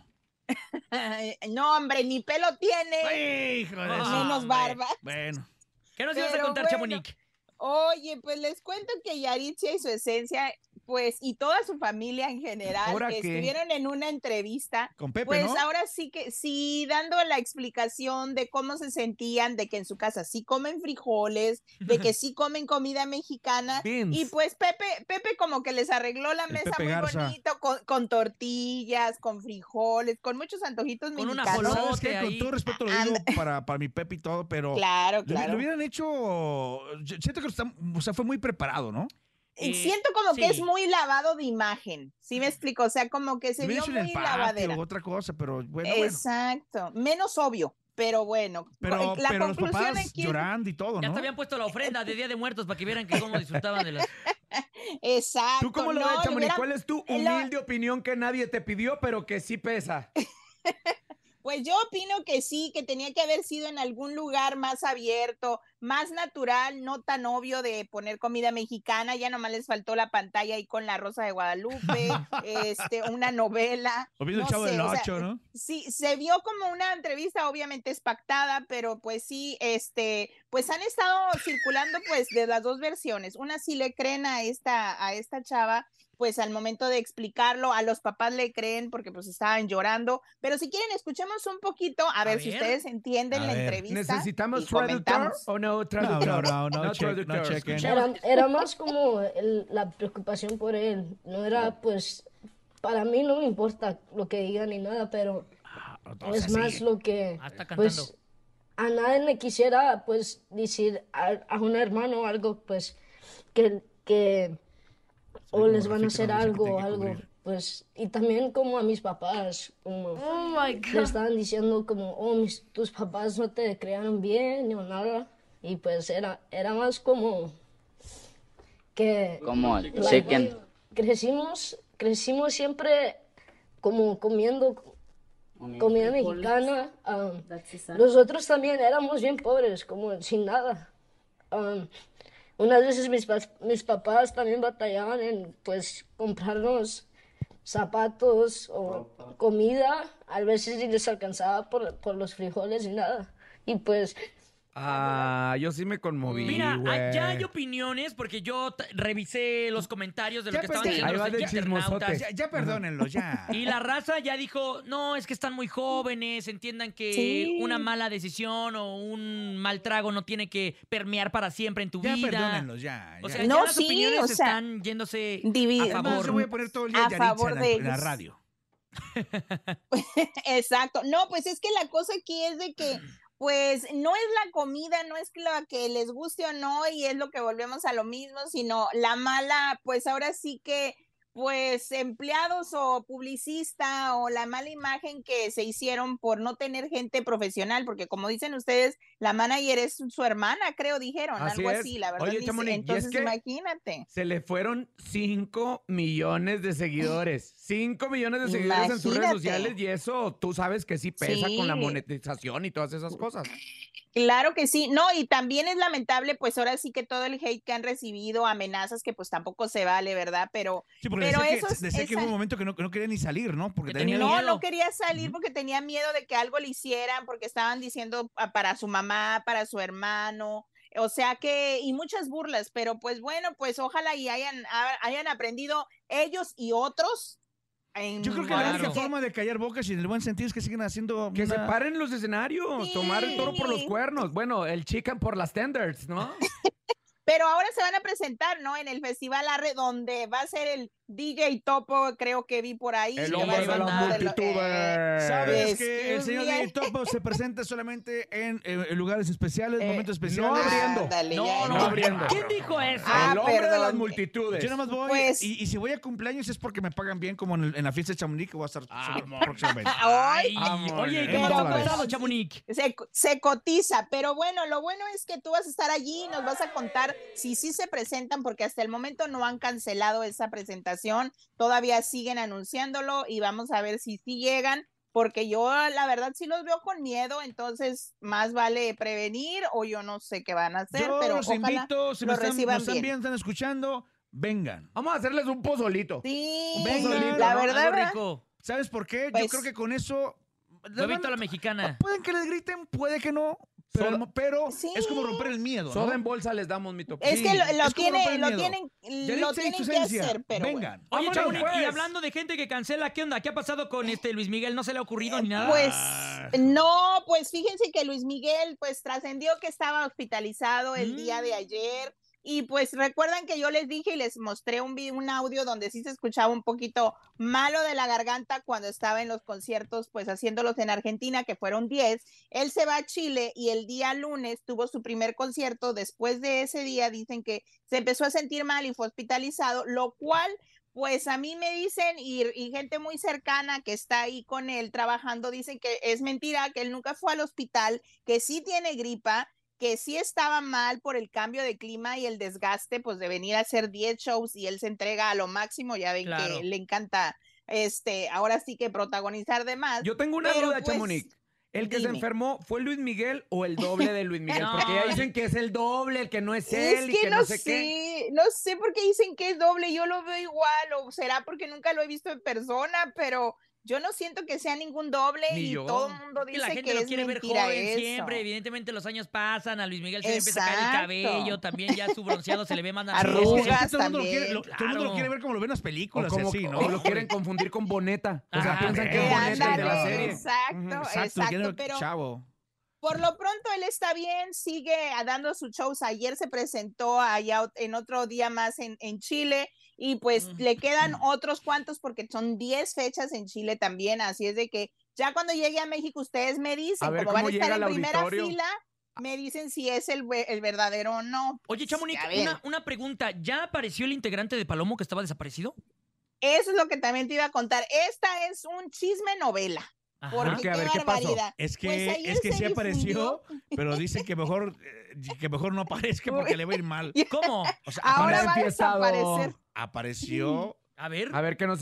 Speaker 14: no, hombre, ni pelo tiene.
Speaker 4: Hijo de
Speaker 14: menos
Speaker 7: hombre.
Speaker 14: barba.
Speaker 4: Bueno.
Speaker 7: ¿Qué nos ibas a contar,
Speaker 14: bueno.
Speaker 7: Chamonix?
Speaker 14: Oye, pues les cuento que Yaritzia y su esencia, pues, y toda su familia en general,
Speaker 6: ¿Ahora qué?
Speaker 14: estuvieron en una entrevista.
Speaker 4: Con Pepe,
Speaker 14: Pues
Speaker 4: ¿no?
Speaker 14: ahora sí que sí, dando la explicación de cómo se sentían, de que en su casa sí comen frijoles, de que sí comen comida mexicana.
Speaker 6: Beans.
Speaker 14: Y pues Pepe, Pepe como que les arregló la
Speaker 4: El
Speaker 14: mesa
Speaker 4: Pepe
Speaker 14: muy
Speaker 4: Garza.
Speaker 14: bonito, con, con tortillas, con frijoles, con muchos antojitos
Speaker 7: Con
Speaker 14: mexicanos.
Speaker 7: ajolote.
Speaker 4: ¿Sabes qué? Con todo respeto lo digo para, para mi Pepe y todo, pero...
Speaker 14: Claro,
Speaker 4: Lo,
Speaker 14: claro.
Speaker 4: lo hubieran hecho... Siento que está, o sea, fue muy preparado, ¿no?
Speaker 14: Y
Speaker 7: Eh,
Speaker 14: Siento como que es muy lavado de imagen. ¿Sí me explico? O sea, como que se vio muy lavadera.
Speaker 4: otra cosa, pero bueno, bueno.
Speaker 14: Exacto. Menos obvio, pero bueno.
Speaker 4: Pero,
Speaker 14: la
Speaker 4: pero los
Speaker 14: conclusión
Speaker 4: papás
Speaker 14: aquí-
Speaker 4: llorando y todo,
Speaker 7: Ya
Speaker 4: ¿no?
Speaker 7: te habían puesto la ofrenda de Día de Muertos para que vieran que cómo disfrutaban de las...
Speaker 14: Exacto.
Speaker 6: ¿Tú cómo lo
Speaker 14: no,
Speaker 6: ves, Chamonix? ¿Cuál es tu
Speaker 14: lo-
Speaker 6: humilde opinión que nadie te pidió, pero que sí pesa?
Speaker 14: Pues yo opino que sí, que tenía que haber sido en algún lugar más abierto, más natural, no tan obvio de poner comida mexicana. Ya nomás les faltó la pantalla ahí con la Rosa de Guadalupe, este, una novela.
Speaker 4: O
Speaker 14: no
Speaker 4: Chavo
Speaker 14: sé,
Speaker 4: del
Speaker 14: o sea,
Speaker 4: Ocho, ¿no?
Speaker 14: Sí, se vio como una entrevista, obviamente es pactada, pero pues sí, este, pues han estado circulando pues de las dos versiones. Una sí le creen a esta, a esta chava, pues al momento de explicarlo, a los papás le creen porque pues estaban llorando. Pero si quieren, escuchemos un poquito, a, ver, si
Speaker 7: ver.
Speaker 14: ustedes entienden
Speaker 4: A
Speaker 14: la
Speaker 4: ver.
Speaker 14: entrevista.
Speaker 6: ¿Necesitamos traductor o no traductor?
Speaker 4: no, no, check- no
Speaker 6: traductor.
Speaker 4: chequen.
Speaker 6: Escuchemos.
Speaker 15: Era, era más como el- la preocupación por él. No era, pues, para mí no me importa lo que digan ni nada, pero
Speaker 4: o
Speaker 15: es
Speaker 4: sea,
Speaker 15: más lo que,
Speaker 7: Ah,
Speaker 15: pues, a nadie le quisiera, pues, decir a, a un hermano algo, pues, que, que o les van a hacer algo, algo. Pues, y también como a mis papás, como
Speaker 16: Oh my
Speaker 15: le
Speaker 16: God.
Speaker 15: estaban diciendo como, oh, mis, tus papás no te criaron bien o nada. Y pues era, era más como que...
Speaker 17: Como
Speaker 15: like,
Speaker 17: chicken.
Speaker 15: Crecimos, crecimos siempre como comiendo comida mexicana. um, nosotros también éramos bien pobres, como sin nada. Um, unas veces mis, mis papás también batallaban en pues comprarnos zapatos o comida. A veces ni les alcanzaba por, por los frijoles y nada. Y pues
Speaker 6: Ah, yo sí me conmoví,
Speaker 7: Mira, ah, ya hay opiniones porque yo t- revisé los comentarios de lo
Speaker 4: Ya
Speaker 7: que estaban
Speaker 4: perdí.
Speaker 7: diciendo
Speaker 6: Ahí va
Speaker 7: los
Speaker 6: del chismosote.
Speaker 7: internautas.
Speaker 4: Ya, ya perdónenlo, ya.
Speaker 7: Y la raza ya dijo, no, es que están muy jóvenes, entiendan que
Speaker 14: Sí.
Speaker 7: una mala decisión o un mal trago no tiene que permear para siempre en tu
Speaker 4: Ya
Speaker 7: vida.
Speaker 4: ya.
Speaker 7: O
Speaker 4: ya.
Speaker 7: sea,
Speaker 14: No,
Speaker 7: ya las
Speaker 14: sí,
Speaker 7: opiniones
Speaker 14: o sea,
Speaker 7: están yéndose
Speaker 14: divi-
Speaker 7: a
Speaker 4: Además,
Speaker 7: favor.
Speaker 4: yo voy a poner todo el día
Speaker 14: A
Speaker 4: Yaritza
Speaker 14: favor
Speaker 4: en la,
Speaker 14: de
Speaker 4: en la
Speaker 14: ellos.
Speaker 4: radio.
Speaker 14: Exacto. No, pues es que la cosa aquí es de que, pues, no es la comida, no es la que les guste o no, y es lo que volvemos a lo mismo, sino la mala, pues ahora sí que, pues, empleados o publicista o la mala imagen que se hicieron por no tener gente profesional, porque como dicen ustedes, la manager es su hermana, creo, dijeron,
Speaker 6: Así
Speaker 14: algo
Speaker 6: es.
Speaker 14: así, la verdad.
Speaker 6: Oye. Chamonix, es
Speaker 14: Entonces,
Speaker 6: que-
Speaker 14: imagínate.
Speaker 6: Se le fueron 5 millones de seguidores. 5 millones de seguidores en sus redes sociales y eso tú sabes que sí pesa con la monetización y todas esas cosas.
Speaker 14: Claro que sí, no, y también es lamentable, pues ahora sí que todo el hate que han recibido, amenazas que pues tampoco se vale, ¿verdad? Pero,
Speaker 4: Sí, porque
Speaker 14: pero
Speaker 4: decía,
Speaker 14: eso
Speaker 4: que,
Speaker 14: es-
Speaker 4: decía que
Speaker 14: esa-
Speaker 4: hubo un momento que no, que no quería ni salir, ¿no? Porque tenía
Speaker 14: no,
Speaker 7: miedo.
Speaker 14: no quería salir porque tenía miedo de que algo le hicieran, porque estaban diciendo ah, para su mamá, para su hermano, o sea que, y muchas burlas, pero pues bueno, pues ojalá y hayan, ha- hayan aprendido ellos y otros.
Speaker 4: Yo creo que la única forma de callar bocas y en el buen sentido es que siguen haciendo.
Speaker 6: Que se paren los escenarios, tomar el toro por los cuernos. Bueno, el chicken por las standards, ¿no?
Speaker 14: Pero ahora se van a presentar, ¿no? En el Festival Arre, donde va a ser el DJ Topo, creo que vi por ahí.
Speaker 6: El hombre de las multitudes.
Speaker 4: Sabes que el señor. DJ Topo se presenta solamente en, eh, en lugares especiales,
Speaker 14: Eh,
Speaker 4: momentos
Speaker 6: No
Speaker 4: especiales.
Speaker 6: abriendo.
Speaker 14: Ándale,
Speaker 7: No, no,
Speaker 6: no abriendo.
Speaker 7: ¿Quién dijo eso?
Speaker 14: Ah,
Speaker 6: el hombre de las multitudes.
Speaker 4: Yo nada más voy,
Speaker 14: Pues-
Speaker 4: y, y si voy a cumpleaños es porque me pagan bien, como en, el- en la fiesta de Chamonix, que voy a estar próximamente.
Speaker 14: Ay,
Speaker 7: Ay, oye, ¿qué
Speaker 14: Pero,
Speaker 7: pasó
Speaker 14: pues,
Speaker 7: pasado, Chamonix?
Speaker 14: se, se cotiza, pero bueno, lo bueno es que tú vas a estar allí y nos vas a contar si sí se presentan, porque hasta el momento no han cancelado esa presentación, todavía siguen anunciándolo y vamos a ver si sí llegan, porque yo la verdad sí los veo con miedo, entonces más vale prevenir o yo no sé qué van a hacer,
Speaker 4: Yo
Speaker 14: pero
Speaker 4: los
Speaker 14: ojalá
Speaker 4: invito, si me
Speaker 14: lo
Speaker 4: están,
Speaker 14: reciban
Speaker 4: están
Speaker 14: bien.
Speaker 4: están escuchando, vengan.
Speaker 6: Vamos a hacerles un pozolito.
Speaker 14: Sí,
Speaker 4: Venga,
Speaker 14: la
Speaker 7: ¿no?
Speaker 14: verdad,
Speaker 7: rico.
Speaker 4: ¿Sabes por qué? Yo
Speaker 14: Pues-
Speaker 4: creo que con eso...
Speaker 7: Huevito a la mexicana.
Speaker 4: Pueden que les griten, puede que no, pero,
Speaker 6: Soda-
Speaker 4: pero
Speaker 14: Sí.
Speaker 4: es como romper el miedo, ¿no?
Speaker 6: Soda en bolsa les damos mi topo.
Speaker 14: Es que lo, lo
Speaker 4: es
Speaker 14: tiene- lo tienen, lo tienen que
Speaker 4: esencia,
Speaker 14: hacer, pero bueno.
Speaker 4: vengan.
Speaker 7: Oye,
Speaker 6: Vámonos,
Speaker 7: Chamonix, y hablando de gente que cancela, ¿qué onda? ¿Qué ha pasado con este Luis Miguel? ¿No se le ha ocurrido ni nada?
Speaker 14: Pues no, pues fíjense que Luis Miguel pues trascendió que estaba hospitalizado el día de ayer y pues recuerdan que yo les dije y les mostré un, vi- un audio donde sí se escuchaba un poquito malo de la garganta cuando estaba en los conciertos pues haciéndolos en Argentina que fueron 10. Él se va a Chile y el día lunes tuvo su primer concierto. Después de ese día dicen que se empezó a sentir mal y fue hospitalizado, lo cual pues a mí me dicen, y, y gente muy cercana que está ahí con él trabajando, dicen que es mentira, que él nunca fue al hospital, que sí tiene gripa, que sí estaba mal por el cambio de clima y el desgaste, pues de venir a hacer 10 shows y él se entrega a lo máximo, ya ven
Speaker 7: Claro.
Speaker 14: que le encanta, este, ahora sí que protagonizar de más.
Speaker 6: Yo tengo una duda,
Speaker 14: pues,
Speaker 6: Chamonix. ¿El que se enfermó fue Luis Miguel o el doble de Luis Miguel? Porque ya dicen que es el doble, el que no es
Speaker 14: Es
Speaker 6: él y
Speaker 14: que,
Speaker 6: que
Speaker 14: no,
Speaker 6: no sé
Speaker 14: sé,
Speaker 6: qué.
Speaker 14: no sé por qué dicen que es doble, yo lo veo igual, o será porque nunca lo he visto en persona, pero yo no siento que sea ningún doble
Speaker 6: Ni
Speaker 14: y
Speaker 6: yo.
Speaker 14: todo el mundo
Speaker 7: Y
Speaker 14: dice
Speaker 7: la gente
Speaker 14: que
Speaker 7: lo
Speaker 14: es
Speaker 7: quiere ver joven
Speaker 14: eso.
Speaker 7: siempre. Evidentemente los años pasan, a Luis Miguel se le empieza a caer el
Speaker 14: Exacto.
Speaker 7: cabello, también ya su bronceado se le ve más
Speaker 14: Arrugas.
Speaker 7: natural.
Speaker 4: Que todo el mundo lo quiere,
Speaker 14: también,
Speaker 4: lo- todo el mundo lo
Speaker 7: claro.
Speaker 4: quiere ver como lo ven en las
Speaker 6: O
Speaker 4: películas,
Speaker 6: como
Speaker 4: así, ¿no?
Speaker 6: o lo quieren confundir con Boneta. O sea,
Speaker 7: Ah,
Speaker 6: piensan que es Boneta el de la serie.
Speaker 14: Exacto,
Speaker 6: Ujú.
Speaker 4: Exacto,
Speaker 14: exacto,
Speaker 4: quieren-
Speaker 14: pero
Speaker 4: chavo.
Speaker 14: por lo pronto él está bien, sigue dando sus shows. Ayer se presentó allá en otro día más en, en Chile y pues le quedan otros cuantos porque son 10 fechas en Chile también, así es de que ya cuando llegue a México ustedes me dicen,
Speaker 6: ver
Speaker 14: como van a estar en primera
Speaker 6: auditorio.
Speaker 14: fila, me dicen si es el, el verdadero o no.
Speaker 7: Oye, Chamonix, una, una pregunta. ¿Ya apareció el integrante de Palomo que estaba desaparecido?
Speaker 14: Eso es lo que también te iba a contar. Esta es un chisme novela.
Speaker 7: Ajá.
Speaker 14: Porque.
Speaker 4: A
Speaker 14: qué
Speaker 4: ver, ¿qué pasó?
Speaker 14: barbaridad.
Speaker 4: Es que,
Speaker 14: Pues
Speaker 4: es que
Speaker 14: se
Speaker 4: sí apareció, pero dicen que mejor, eh, que mejor no aparezca porque le va a ir mal.
Speaker 7: ¿Cómo?
Speaker 4: O sea,
Speaker 14: Ahora va a desaparecer.
Speaker 4: apareció.
Speaker 7: A ver.
Speaker 6: A ver, que nos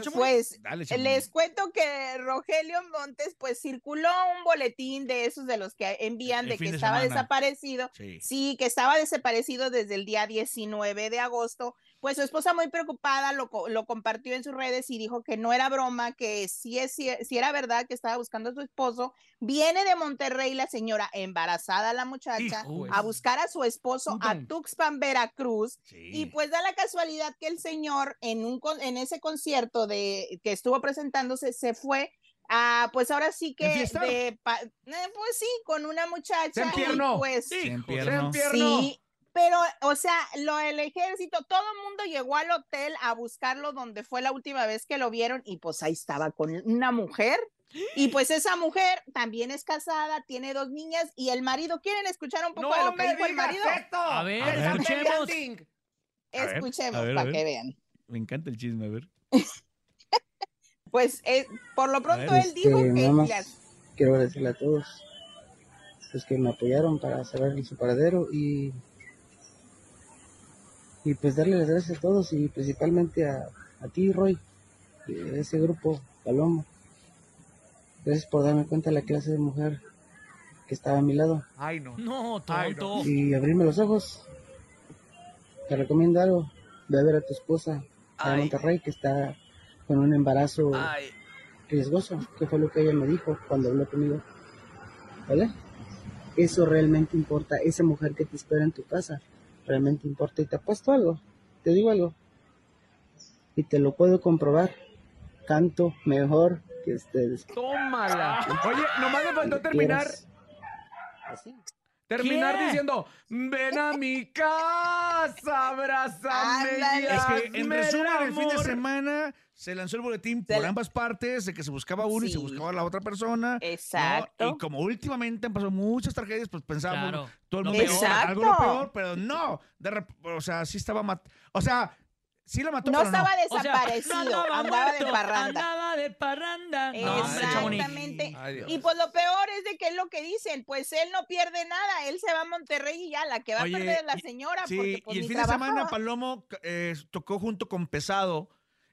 Speaker 7: Chamonix.
Speaker 14: Pues
Speaker 4: Dale, Chamonix.
Speaker 14: les cuento que Rogelio Montes pues circuló un boletín de esos de los que envían
Speaker 4: El
Speaker 14: de que
Speaker 4: de
Speaker 14: estaba
Speaker 4: semana.
Speaker 14: desaparecido.
Speaker 4: Sí.
Speaker 14: Sí, que estaba desaparecido desde el día 19 de agosto. Pues su esposa muy preocupada lo, lo compartió en sus redes y dijo que no era broma, que sí, es, sí, sí era verdad que estaba buscando a su esposo. Viene de Monterrey la señora embarazada, la muchacha,
Speaker 7: Hijo
Speaker 14: a
Speaker 7: su-
Speaker 14: buscar a su esposo a. Tuxpan, Veracruz.
Speaker 4: Sí.
Speaker 14: Y pues da la casualidad que el señor en, un, con- en ese concierto de, que estuvo presentándose se fue a, pues ahora sí que, de, pa- eh, pues sí, con una muchacha.
Speaker 6: Se
Speaker 14: y
Speaker 6: empiernó.
Speaker 14: pues,
Speaker 4: Se.
Speaker 14: Sí, pero, o sea, lo el ejército, todo el mundo llegó al hotel a buscarlo donde fue la última vez que lo vieron y pues ahí estaba con una mujer. Y pues esa mujer también es casada, tiene dos niñas y el marido, ¿quieren escuchar un poco de lo que dijo el marido?
Speaker 7: A ver,
Speaker 4: A ver.
Speaker 7: escuchemos.
Speaker 4: A ver,
Speaker 14: Escuchemos
Speaker 4: a
Speaker 14: para que vean.
Speaker 4: Me encanta el chisme, a ver.
Speaker 14: Pues eh, por lo pronto
Speaker 4: ver,
Speaker 14: él dijo
Speaker 16: Este,
Speaker 14: que
Speaker 16: nada más
Speaker 14: las-
Speaker 16: quiero agradecerle a todos los que me apoyaron para saber su paradero y y pues darle las gracias a todos y principalmente a, a ti Roy y a ese grupo Palomo gracias por darme cuenta de la clase de mujer que estaba a mi lado
Speaker 6: Ay, no.
Speaker 7: No, tonto.
Speaker 16: y abrirme los ojos te recomiendo algo ve a ver a tu esposa a. Monterrey que está con un embarazo
Speaker 12: Ay,
Speaker 16: riesgoso, que fue lo que ella me dijo cuando habló conmigo. ¿Vale? Eso realmente importa, esa mujer que te espera en tu casa, realmente importa. Y te apuesto algo, te digo algo, y te lo puedo comprobar, canto mejor que ustedes.
Speaker 6: Tómala. Oye, nomás le faltó terminar.
Speaker 16: quieras. Así.
Speaker 6: Terminar
Speaker 7: ¿Qué?
Speaker 6: diciendo, ven a mi casa, abrázame.
Speaker 4: Es que en resumen, el fin de
Speaker 6: amor".
Speaker 4: semana se lanzó el boletín por ambas partes de que se buscaba uno y se buscaba la otra persona. ¿no?
Speaker 14: Exacto.
Speaker 4: Y como últimamente han pasado muchas tragedias, pues pensábamos
Speaker 7: Claro.
Speaker 4: todo el mundo
Speaker 7: peor.
Speaker 4: algo lo peor, pero no. De rep- o sea, sí estaba mat O sea, sí la mató,
Speaker 14: no
Speaker 4: pero
Speaker 14: estaba
Speaker 7: O sea,
Speaker 14: desaparecido,
Speaker 7: no
Speaker 14: andaba de
Speaker 7: muerto,
Speaker 14: parranda.
Speaker 7: Andaba de parranda. No.
Speaker 14: Exactamente.
Speaker 6: Ay.
Speaker 14: Y pues lo peor es de que es lo que dicen, pues él no pierde nada, él se va a Monterrey y ya, la que va
Speaker 4: Oye,
Speaker 14: a perder es la
Speaker 4: y-
Speaker 14: señora,
Speaker 4: Sí,
Speaker 14: porque pues
Speaker 4: y el fin de semana. Palomo eh, tocó junto con Pesado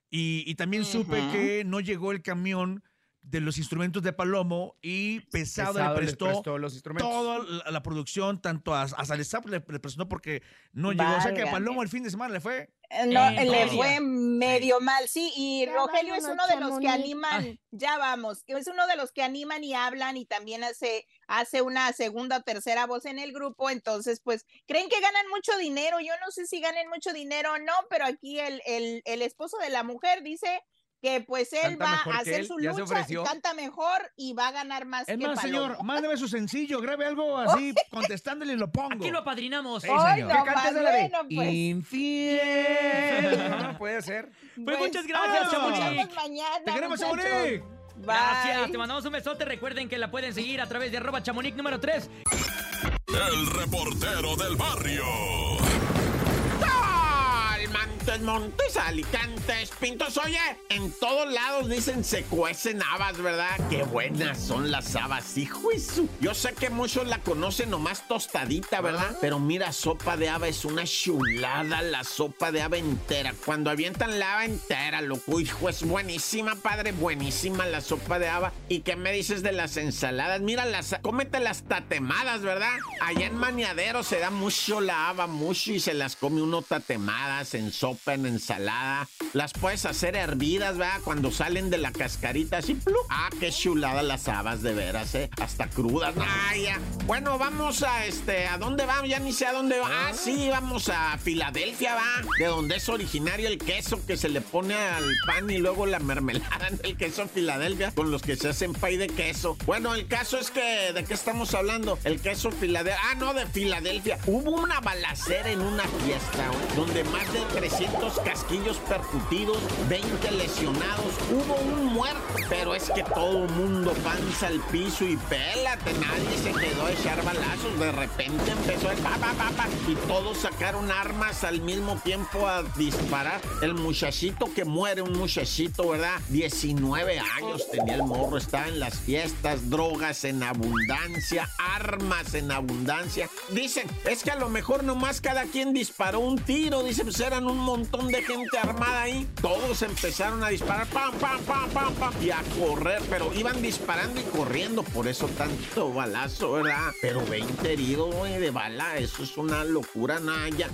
Speaker 4: y, y también supe que no llegó el camión de los instrumentos de Palomo y Pesado,
Speaker 6: Pesado
Speaker 4: le
Speaker 6: les
Speaker 4: prestó,
Speaker 6: prestó los instrumentos.
Speaker 4: toda la, la producción, tanto a, a Salesap le, le prestó porque no llegó. O sea que a. Palomo el fin de semana le fue.
Speaker 14: Eh, No,
Speaker 7: En
Speaker 14: le fue medio mal, sí, y
Speaker 9: Ya
Speaker 14: Rogelio es uno de los que animan,
Speaker 7: Ay.
Speaker 14: ya vamos, es uno de los que animan y hablan y también hace, hace una segunda o tercera voz en el grupo, entonces pues creen que ganan mucho dinero, yo no sé si ganen mucho dinero o no, pero aquí el, el, el esposo de la mujer dice que pues él
Speaker 6: Canta
Speaker 14: va a hacer
Speaker 6: él,
Speaker 14: su lucha,
Speaker 6: ofreció.
Speaker 14: canta mejor y va a ganar más
Speaker 4: Es
Speaker 14: que
Speaker 4: más,
Speaker 14: Palomo.
Speaker 4: señor, mándeme su sencillo, grabe algo así, contestándole y lo pongo.
Speaker 7: Aquí lo apadrinamos.
Speaker 4: Sí,
Speaker 14: Ay,
Speaker 4: señor.
Speaker 14: no
Speaker 6: Que cantes
Speaker 14: más,
Speaker 6: la de
Speaker 14: bueno, pues.
Speaker 4: Infiel.
Speaker 6: No, puede ser.
Speaker 7: Pues muchas gracias, Chamonix.
Speaker 14: Nos vemos mañana,
Speaker 4: Te queremos,
Speaker 14: muchachos.
Speaker 4: Chamonix.
Speaker 14: Bye.
Speaker 7: Gracias, te mandamos un besote. Recuerden que la pueden seguir a través de arroba chamonix número 3.
Speaker 2: El reportero del barrio.
Speaker 3: Montes, Montes, Pintos. Oye, en todos lados dicen se cuecen habas, ¿verdad? Qué buenas son las habas, hijo y su. Yo sé que muchos la conocen nomás tostadita, ¿verdad? Pero mira, sopa de haba es una chulada, la sopa de haba entera. Cuando avientan la haba entera, loco, hijo, es buenísima, padre, buenísima la sopa de haba. ¿Y qué me dices de las ensaladas? Mira, las, cómete las tatemadas, ¿verdad? Allá en Maniadero se da mucho la haba, mucho, y se las come uno tatemadas en sopa, en ensalada. Las puedes hacer hervidas, ¿verdad? Cuando salen de la cascarita así, ¡plup! Ah, qué chulada las habas, de veras, ¿eh? Hasta crudas. Ah, ya. Bueno, vamos a este, ¿a dónde vamos? Ya ni sé a dónde va. Ah, sí, vamos a Filadelfia, va. De donde es originario el queso que se le pone al pan y luego la mermelada en el queso Filadelfia con los que se hacen pay de queso. Bueno, el caso es que, ¿de qué estamos hablando? El queso Filadelfia. Ah, no, de Filadelfia. Hubo una balacera en una fiesta, ¿eh? donde más de 300 casquillos percutaron tiros, 20 lesionados, hubo un muerto, pero es que todo mundo panza al piso y pélate, nadie se quedó a echar balazos, de repente empezó el pa, pa, y todos sacaron armas al mismo tiempo a disparar. El muchachito que muere, un muchachito, ¿verdad? 19 años tenía el morro, estaba en las fiestas, drogas en abundancia, armas en abundancia. Dicen, es que a lo mejor nomás cada quien disparó un tiro, dice, pues eran un montón de gente armada ahí. Todos empezaron a disparar, pam, pam, pam, pam, pam, y a correr, pero iban disparando y corriendo, por eso tanto balazo, ¿verdad? Pero 20 heridos, güey, de bala, eso es una locura, Naya.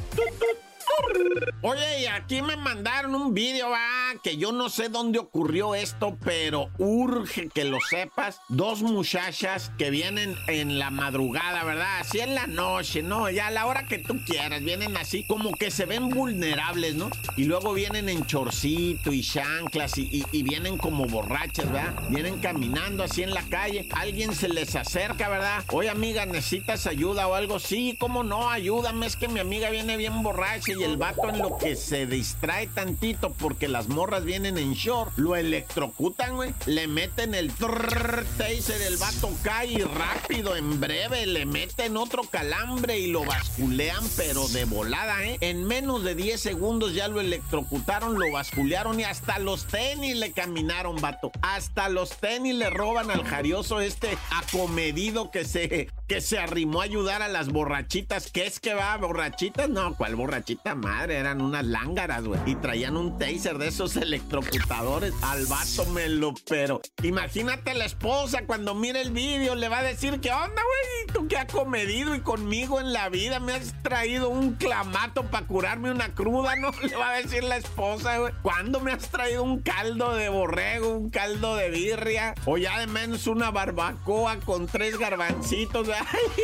Speaker 3: Oye, y aquí me mandaron un vídeo, va, que yo no sé dónde ocurrió esto, pero urge que lo sepas. Dos muchachas que vienen en la madrugada, ¿verdad? Así en la noche, ¿no? Ya a la hora que tú quieras, vienen así, como que se ven vulnerables, ¿no? Y luego vienen en chorcito y chanclas y, y- vienen como borrachas, ¿verdad? Vienen caminando así en la calle. Alguien se les acerca, ¿verdad? Oye, amiga, ¿necesitas ayuda o algo? Sí, ¿cómo no? Ayúdame, es que mi amiga viene bien borracha y el vato en lo que se distrae tantito porque las morras vienen en short, lo electrocutan, güey. Le meten el trrr, taser, el vato cae y rápido, en breve, le meten otro calambre y lo basculean, pero de volada, ¿eh? En menos de 10 segundos ya lo electrocutaron, lo basculearon y hasta los tenis le caminaron, vato. Hasta los tenis le roban al jarioso este acomedido que se, que se arrimó a ayudar a las borrachitas. ¿Qué es que va? ¿Borrachitas? No, ¿cuál borrachita madre? Eran unas lángaras, güey. Y traían un taser de esos electrocutadores. Al vato me lo pero. Imagínate la esposa cuando mire el vídeo, le va a decir, ¿qué onda, güey? ¿Tú qué acomedido y conmigo en la vida? Me has traído un clamato para curarme una cruda, ¿no? Le va a decir la esposa, güey. ¿Cuándo me has traído un caldo de borrego, un caldo de birria? O ya de menos una barbacoa con tres garbancitos. Ay,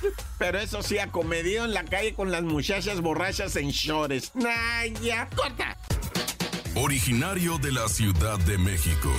Speaker 3: su- Pero eso sí, acomedido en la calle con las muchachas borrachas en shorts. Nah, ya, corta.
Speaker 2: Originario de la Ciudad de México.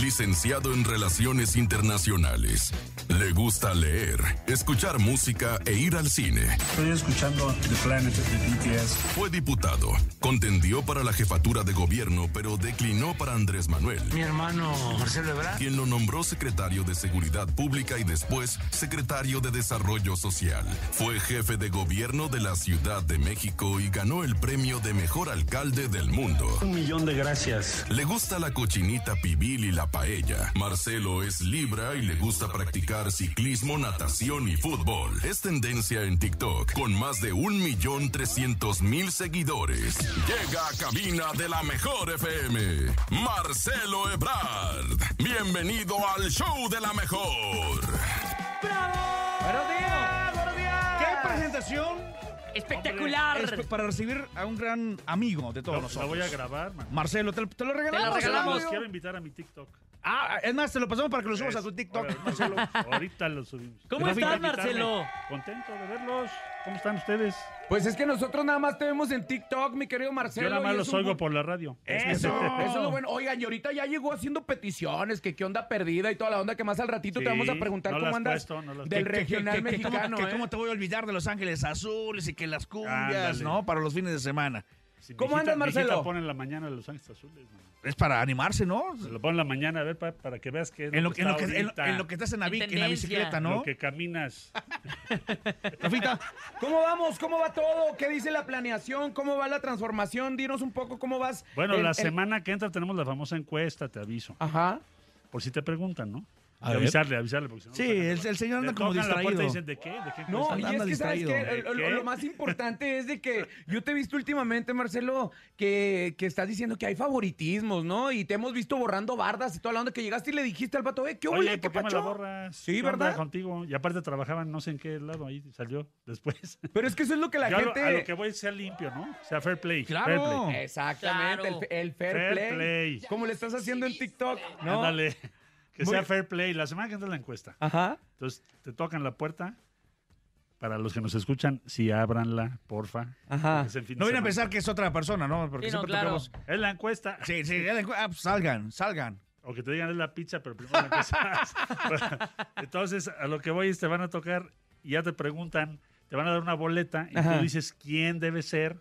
Speaker 2: Licenciado en Relaciones Internacionales. Le gusta leer, escuchar música e ir al cine.
Speaker 17: Estoy escuchando The Planet de BTS.
Speaker 2: Fue diputado, contendió para la jefatura de gobierno, pero declinó para Andrés Manuel.
Speaker 17: Mi hermano Marcelo Ebrard.
Speaker 2: quien lo nombró secretario de Seguridad Pública y después secretario de Desarrollo Social. Fue jefe de gobierno de la Ciudad de México y ganó el premio de mejor alcalde del mundo.
Speaker 17: Un millón de gracias.
Speaker 2: Le gusta la cochinita pibil y la paella. Marcelo es libra y le gusta practicar ciclismo, natación y fútbol. Es tendencia en TikTok con más de un millón trescientos mil seguidores. Llega a cabina de la mejor FM. Marcelo Ebrard. Bienvenido al show de la mejor.
Speaker 4: ¡Buenos días! ¡Buenos días! ¡Qué presentación!
Speaker 7: Espectacular.
Speaker 4: Es para recibir a un gran amigo de todos
Speaker 17: Lo-
Speaker 4: nosotros.
Speaker 17: La voy a grabar, man.
Speaker 4: Marcelo, te, te lo regalamos.
Speaker 7: regalamos.
Speaker 4: amigo.
Speaker 17: Quiero invitar a mi TikTok.
Speaker 4: Ah, es más, te lo pasamos para que lo subas a tu TikTok,
Speaker 17: Ahora,
Speaker 4: Marcelo.
Speaker 17: Ahorita lo subimos.
Speaker 7: ¿Cómo
Speaker 17: Gracias
Speaker 7: estás,
Speaker 17: por invitarme.
Speaker 7: Marcelo?
Speaker 17: Contento de verlos. ¿Cómo están ustedes?
Speaker 6: Pues es que nosotros nada más te vemos en TikTok, mi querido Marcelo.
Speaker 17: Yo nada más los
Speaker 6: un
Speaker 17: oigo por la radio.
Speaker 6: Eso, eso es lo bueno. Oigan, y ahorita ya llegó haciendo peticiones, que qué onda perdida y toda la onda que más al ratito te vamos a preguntar
Speaker 17: no
Speaker 6: cómo andas
Speaker 17: puesto, no las
Speaker 6: del regional
Speaker 4: que, que- que
Speaker 6: mexicano,
Speaker 4: cómo, que
Speaker 6: ¿eh?
Speaker 4: cómo te voy a olvidar de Los Ángeles Azules y que las cumbias,
Speaker 17: Ándale.
Speaker 4: ¿no? Para los fines de semana.
Speaker 17: Si
Speaker 6: ¿Cómo andas, Marcelo?
Speaker 17: pone en la mañana Los Ángeles Azules, man.
Speaker 4: Es para animarse, ¿no?
Speaker 17: Se lo pone en la mañana, a ver, pa- para que veas que es
Speaker 4: En lo, en, lo que, en, lo- en lo que estás en la,
Speaker 7: En
Speaker 4: en la bicicleta,
Speaker 17: Lo
Speaker 4: ¿no?
Speaker 17: que caminas.
Speaker 4: Rafita,
Speaker 6: ¿Cómo vamos? ¿Cómo va todo? ¿Qué dice la planeación? ¿Cómo va la transformación? Dinos un poco cómo vas.
Speaker 17: Bueno,
Speaker 6: en-
Speaker 17: la
Speaker 6: en-
Speaker 17: semana que entra tenemos la famosa encuesta, te aviso.
Speaker 6: Ajá.
Speaker 17: Por si te preguntan, ¿no?
Speaker 4: A
Speaker 17: avisarle, avisarle. Porque si no,
Speaker 4: Sí, el- el señor anda como
Speaker 17: tocan la y
Speaker 4: distraído.
Speaker 17: dicen, ¿de qué? ¿De qué
Speaker 6: No, y es que sabes
Speaker 4: distraído.
Speaker 6: que lo, lo-
Speaker 17: ¿Qué?
Speaker 6: lo más importante es de que yo te he visto últimamente, Marcelo, que, que estás diciendo que hay favoritismos, ¿no? Y te hemos visto borrando bardas y toda la onda que llegaste y le dijiste al vato, eh, ¿qué
Speaker 17: Oye,
Speaker 6: ole,
Speaker 17: ¿por
Speaker 6: qué
Speaker 17: qué me la
Speaker 6: pacho?
Speaker 17: borras?
Speaker 6: Sí,
Speaker 17: ¿Qué
Speaker 6: ¿verdad?
Speaker 17: contigo. Y aparte trabajaban no sé en qué lado, ahí salió después.
Speaker 6: Pero es que eso es lo que la
Speaker 17: Yo a lo-
Speaker 6: gente...
Speaker 17: a lo que voy sea limpio, ¿no? O sea, fair play.
Speaker 4: Claro.
Speaker 17: Fair play.
Speaker 6: Exactamente,
Speaker 7: Claro.
Speaker 6: el, el fair,
Speaker 17: Fair
Speaker 6: play.
Speaker 17: play.
Speaker 6: Como le estás haciendo en TikTok, ¿no?
Speaker 17: Ándale. Que
Speaker 6: Muy-
Speaker 17: sea fair play. La semana que entra la encuesta.
Speaker 6: Ajá.
Speaker 17: Entonces, te tocan la puerta. Para los que nos escuchan, sí, ábranla, porfa.
Speaker 6: Ajá.
Speaker 17: porque es el fin de
Speaker 4: no viene a pensar que es otra persona, ¿no? Porque
Speaker 7: Sí, no,
Speaker 4: siempre
Speaker 7: claro.
Speaker 4: tocamos-
Speaker 17: Es la encuesta.
Speaker 4: Sí, sí, ya le- ah, pues salgan, salgan.
Speaker 17: O que te digan es la pizza, pero primero la encuesta. Entonces, a lo que voy es te van a tocar y ya te preguntan, te van a dar una boleta y
Speaker 6: Ajá.
Speaker 17: tú dices quién debe ser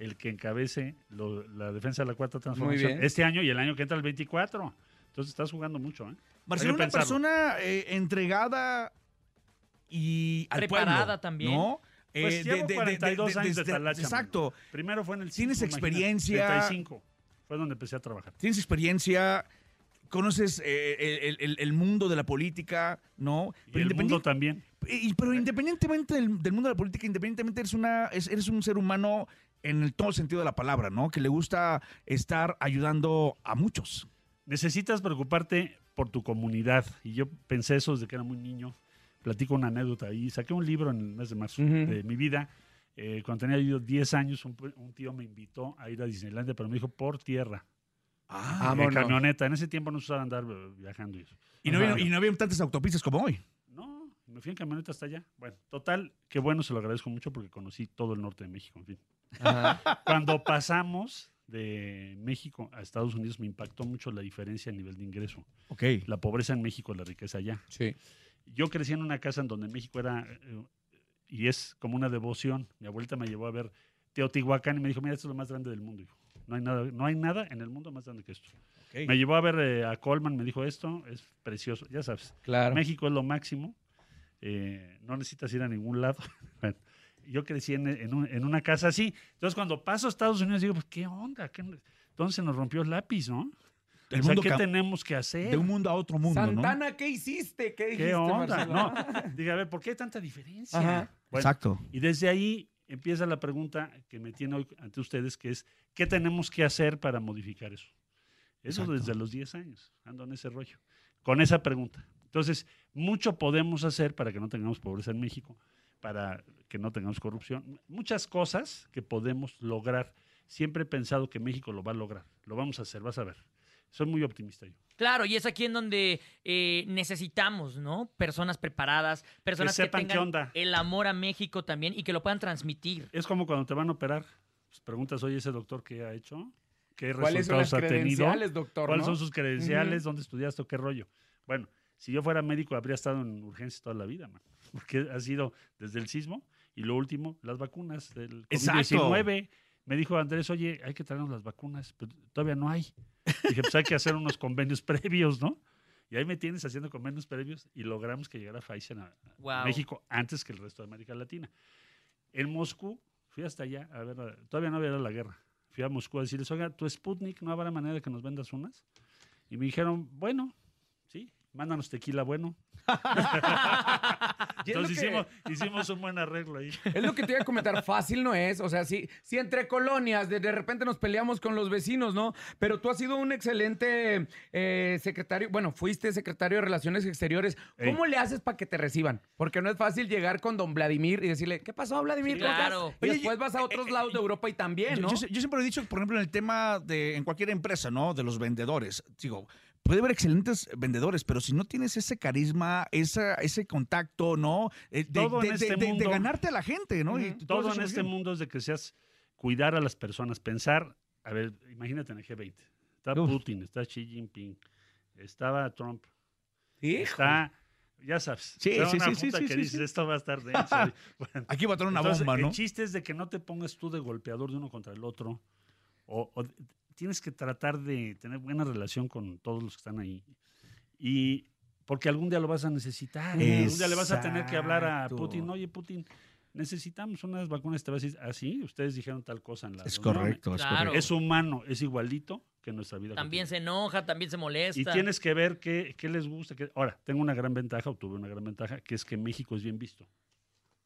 Speaker 17: el que encabece lo- la defensa de la cuarta transformación
Speaker 4: bien.
Speaker 17: este año y el año que entra el 24. Entonces estás jugando mucho, ¿eh?
Speaker 4: Marcelo, una
Speaker 17: pensarlo.
Speaker 4: persona eh, entregada y al
Speaker 7: Preparada
Speaker 4: pueblo,
Speaker 7: también.
Speaker 4: ¿no?
Speaker 17: Pues
Speaker 4: Eh,
Speaker 17: llevo 42 años de talacha,
Speaker 4: Exacto.
Speaker 17: mano. Primero fue en el
Speaker 4: Tienes
Speaker 17: imagínate,
Speaker 4: experiencia.
Speaker 17: 35. Fue donde empecé a trabajar.
Speaker 4: Tienes experiencia, conoces eh, el, el- el mundo de la política, ¿no?
Speaker 17: Y el
Speaker 4: independien-
Speaker 17: mundo también.
Speaker 4: y- pero independientemente del, del mundo de la política, independientemente eres, una, es- eres un ser humano en el todo sentido de la palabra, ¿no? Que le gusta estar ayudando a muchos.
Speaker 17: Necesitas preocuparte por tu comunidad. Y yo pensé eso desde que era muy niño. Platico una anécdota y saqué un libro en el mes de marzo de mi vida. Eh, cuando tenía yo 10 años, un, un tío me invitó a ir a Disneylandia, pero me dijo por tierra.
Speaker 4: Ah,
Speaker 17: en camioneta. En ese tiempo no se usaba andar viajando y eso.
Speaker 4: Y no,
Speaker 17: Ajá.
Speaker 4: había, y no había tantas autopistas como hoy.
Speaker 17: No, me fui en camioneta hasta allá. Bueno, total, qué bueno, se lo agradezco mucho porque conocí todo el norte de México, en fin. Cuando pasamos de México a Estados Unidos me impactó mucho la diferencia a nivel de ingreso.
Speaker 4: Ok.
Speaker 17: La pobreza en México, la riqueza allá.
Speaker 6: Sí.
Speaker 17: Yo crecí en una casa en donde México era, eh, y es como una devoción. Mi abuelita me llevó a ver Teotihuacán y me dijo, mira, esto es lo más grande del mundo. hijo. No hay nada, no hay nada en el mundo más grande que esto. Me llevó a ver eh, a Colman, me dijo, esto es precioso. Ya sabes,
Speaker 6: Claro.
Speaker 17: México es lo máximo. eh, no necesitas ir a ningún lado. Bueno, yo crecí en, en un- en una casa así. Entonces, cuando paso a Estados Unidos, digo, pues, ¿qué onda? ¿Qué- Entonces se nos rompió el lápiz, ¿no?
Speaker 4: El
Speaker 17: O sea,
Speaker 4: mundo
Speaker 17: ¿qué tenemos que hacer?
Speaker 4: De un mundo a otro mundo, ¿no?
Speaker 6: Santana, ¿qué hiciste? ¿Qué dijiste,
Speaker 17: ¿Qué onda? No, diga, a ver, ¿por qué hay tanta diferencia?
Speaker 6: Ajá.
Speaker 17: Bueno,
Speaker 4: Exacto.
Speaker 17: Y desde ahí empieza la pregunta que me tiene hoy ante ustedes, que es, ¿qué tenemos que hacer para modificar eso? Eso
Speaker 4: Exacto.
Speaker 17: desde los 10 años, ando en ese rollo, con esa pregunta. Entonces, mucho podemos hacer para que no tengamos pobreza en México, para que no tengamos corrupción, muchas cosas que podemos lograr. Siempre he pensado que México lo va a lograr, lo vamos a hacer, vas a ver. Soy muy optimista yo.
Speaker 7: Claro, y es aquí en donde eh, necesitamos, ¿no? Personas preparadas, personas que,
Speaker 17: sepan qué
Speaker 7: tengan
Speaker 17: onda.
Speaker 7: el amor a México también y que lo puedan transmitir.
Speaker 17: Es como cuando te van a operar. Pues preguntas, oye, ese doctor qué ha hecho, qué
Speaker 6: ¿Cuáles son las
Speaker 17: ha tenido,
Speaker 6: credenciales, doctor,
Speaker 17: cuáles
Speaker 6: no?
Speaker 17: son sus credenciales, dónde estudiaste o qué rollo. Bueno, si yo fuera médico habría estado en urgencias toda la vida, man, porque ha sido desde el sismo y lo último, las vacunas del
Speaker 4: Exacto.
Speaker 17: COVID-19. Me dijo Andrés, oye, hay que traernos las vacunas, pero todavía no hay. Dije, pues hay que hacer unos convenios previos, ¿no? Y ahí me tienes haciendo convenios previos y logramos que llegara Pfizer a. México antes que el resto de América Latina. En Moscú, fui hasta allá a ver, todavía no había la guerra. Fui a Moscú a decirles, oiga, tu Sputnik, ¿no habrá manera de que nos vendas unas? Y me dijeron, bueno, mándanos tequila bueno. Entonces
Speaker 6: que-
Speaker 17: hicimos, hicimos un buen arreglo ahí.
Speaker 6: Es lo que te iba a comentar, fácil no es. O sea, si, si entre colonias de, de repente nos peleamos con los vecinos, ¿no? Pero tú has sido un excelente eh, secretario, bueno, fuiste secretario de Relaciones Exteriores. ¿Cómo le haces para que te reciban? Porque no es fácil llegar con don Vladimir y decirle, ¿qué pasó, Vladimir?
Speaker 7: Sí,
Speaker 6: ¿Cómo estás?"
Speaker 7: claro.
Speaker 6: Y
Speaker 4: Oye,
Speaker 6: después vas a otros lados de Europa y también, ¿no?
Speaker 4: yo yo siempre he dicho, por ejemplo, en el tema de en cualquier empresa, ¿no? De los vendedores. Digo, puede haber excelentes vendedores, pero si no tienes ese carisma, esa, ese contacto, ¿no? Eh, De,
Speaker 17: Todo en
Speaker 4: de-
Speaker 17: este
Speaker 4: de- de
Speaker 17: mundo-
Speaker 4: ganarte a la gente, ¿no? Y
Speaker 17: Todo en este mundo es de que seas cuidar a las personas, pensar, a ver, imagínate en el G20. Está
Speaker 4: Uf.
Speaker 17: Putin, está Xi Jinping, estaba Trump, está, ya sabes,
Speaker 4: Sí, sí,
Speaker 17: una
Speaker 4: sí, sí, sí,
Speaker 17: que dices,
Speaker 4: sí.
Speaker 17: esto va a estar denso. bueno,
Speaker 4: Aquí va a tener una
Speaker 17: entonces,
Speaker 4: bomba, ¿no?
Speaker 17: El chiste es de que no te pongas tú de golpeador de uno contra el otro, o, o tienes que tratar de tener buena relación con todos los que están ahí. Y porque algún día lo vas a necesitar. Algún día le vas a tener que hablar a. Putin, oye Putin, necesitamos unas vacunas, te vas a decir, ah, sí, ustedes dijeron tal cosa en la
Speaker 4: Es
Speaker 17: reunión".
Speaker 4: correcto, es
Speaker 7: Claro.
Speaker 4: correcto.
Speaker 17: Es humano, es igualito que nuestra vida.
Speaker 7: También
Speaker 17: cotidiana.
Speaker 7: se enoja, también se molesta.
Speaker 17: Y tienes que ver qué, qué les gusta. qué- Ahora, tengo una gran ventaja, o tuve una gran ventaja, que es que México es bien visto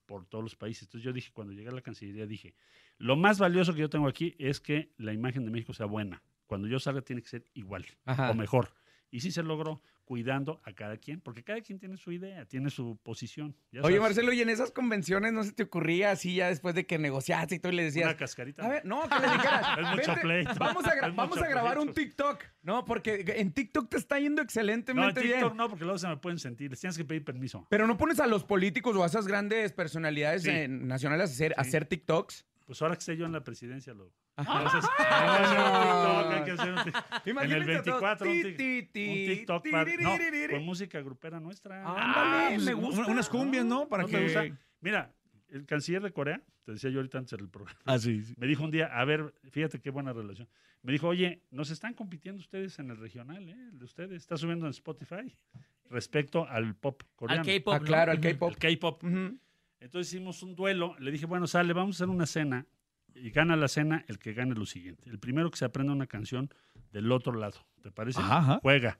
Speaker 17: por todos los países. Entonces yo dije, cuando llegué a la Cancillería, dije, lo más valioso que yo tengo aquí es que la imagen de México sea buena. Cuando yo salga tiene que ser igual
Speaker 6: Ajá.
Speaker 17: o mejor. Y sí se logró cuidando a cada quien, porque cada quien tiene su idea, tiene su posición. ya
Speaker 6: Oye. Marcelo, y en esas convenciones no se te ocurría así ya después de que negociaste y tú le decías.
Speaker 17: Una cascarita.
Speaker 6: A ver, no, que le dijeras.
Speaker 17: Es mucho
Speaker 6: "Vente,
Speaker 17: pleito,
Speaker 6: Vamos a, vamos grabar un. TikTok. No, porque en TikTok te está yendo
Speaker 17: No, en
Speaker 6: excelentemente
Speaker 17: TikTok
Speaker 6: bien.
Speaker 17: no, porque luego se me pueden sentir. Les tienes que pedir permiso.
Speaker 6: Pero no pones a los políticos o a esas grandes personalidades
Speaker 17: Sí.
Speaker 6: nacionales a hacer, a
Speaker 17: Sí.
Speaker 6: hacer TikToks.
Speaker 17: Pues ahora que esté yo en la presidencia, lo.
Speaker 6: Ajá.
Speaker 17: Entonces, hay que hacer un TikTok, hay que hacer un tic- En el
Speaker 6: Imagínate a todos,
Speaker 17: 24, un,
Speaker 6: ti,
Speaker 17: tic-
Speaker 6: ti,
Speaker 17: un
Speaker 6: ti,
Speaker 17: TikTok para- no,
Speaker 6: tiririririr.
Speaker 17: con música grupera nuestra.
Speaker 6: Ándale,
Speaker 4: pues,
Speaker 6: me
Speaker 4: un-
Speaker 6: gusta.
Speaker 4: unas cumbias, ¿no? Para
Speaker 17: ¿No te
Speaker 4: que...
Speaker 17: gusta? Mira, el canciller de Corea, te decía yo ahorita antes del programa,
Speaker 4: Ah, sí, sí.
Speaker 17: me dijo un día, a ver, fíjate qué buena relación. Me dijo, oye, nos están compitiendo ustedes en el regional, ¿eh? El de ustedes está subiendo en Spotify respecto al pop coreano.
Speaker 6: K-pop, Ah, claro, al K-pop.
Speaker 17: K-pop. Entonces hicimos un duelo. Le dije, bueno, sale, vamos a hacer una cena. Y gana la cena el que gane lo siguiente. El primero que se aprenda una canción del otro lado. ¿Te parece?
Speaker 4: Ajá, ajá.
Speaker 17: Juega.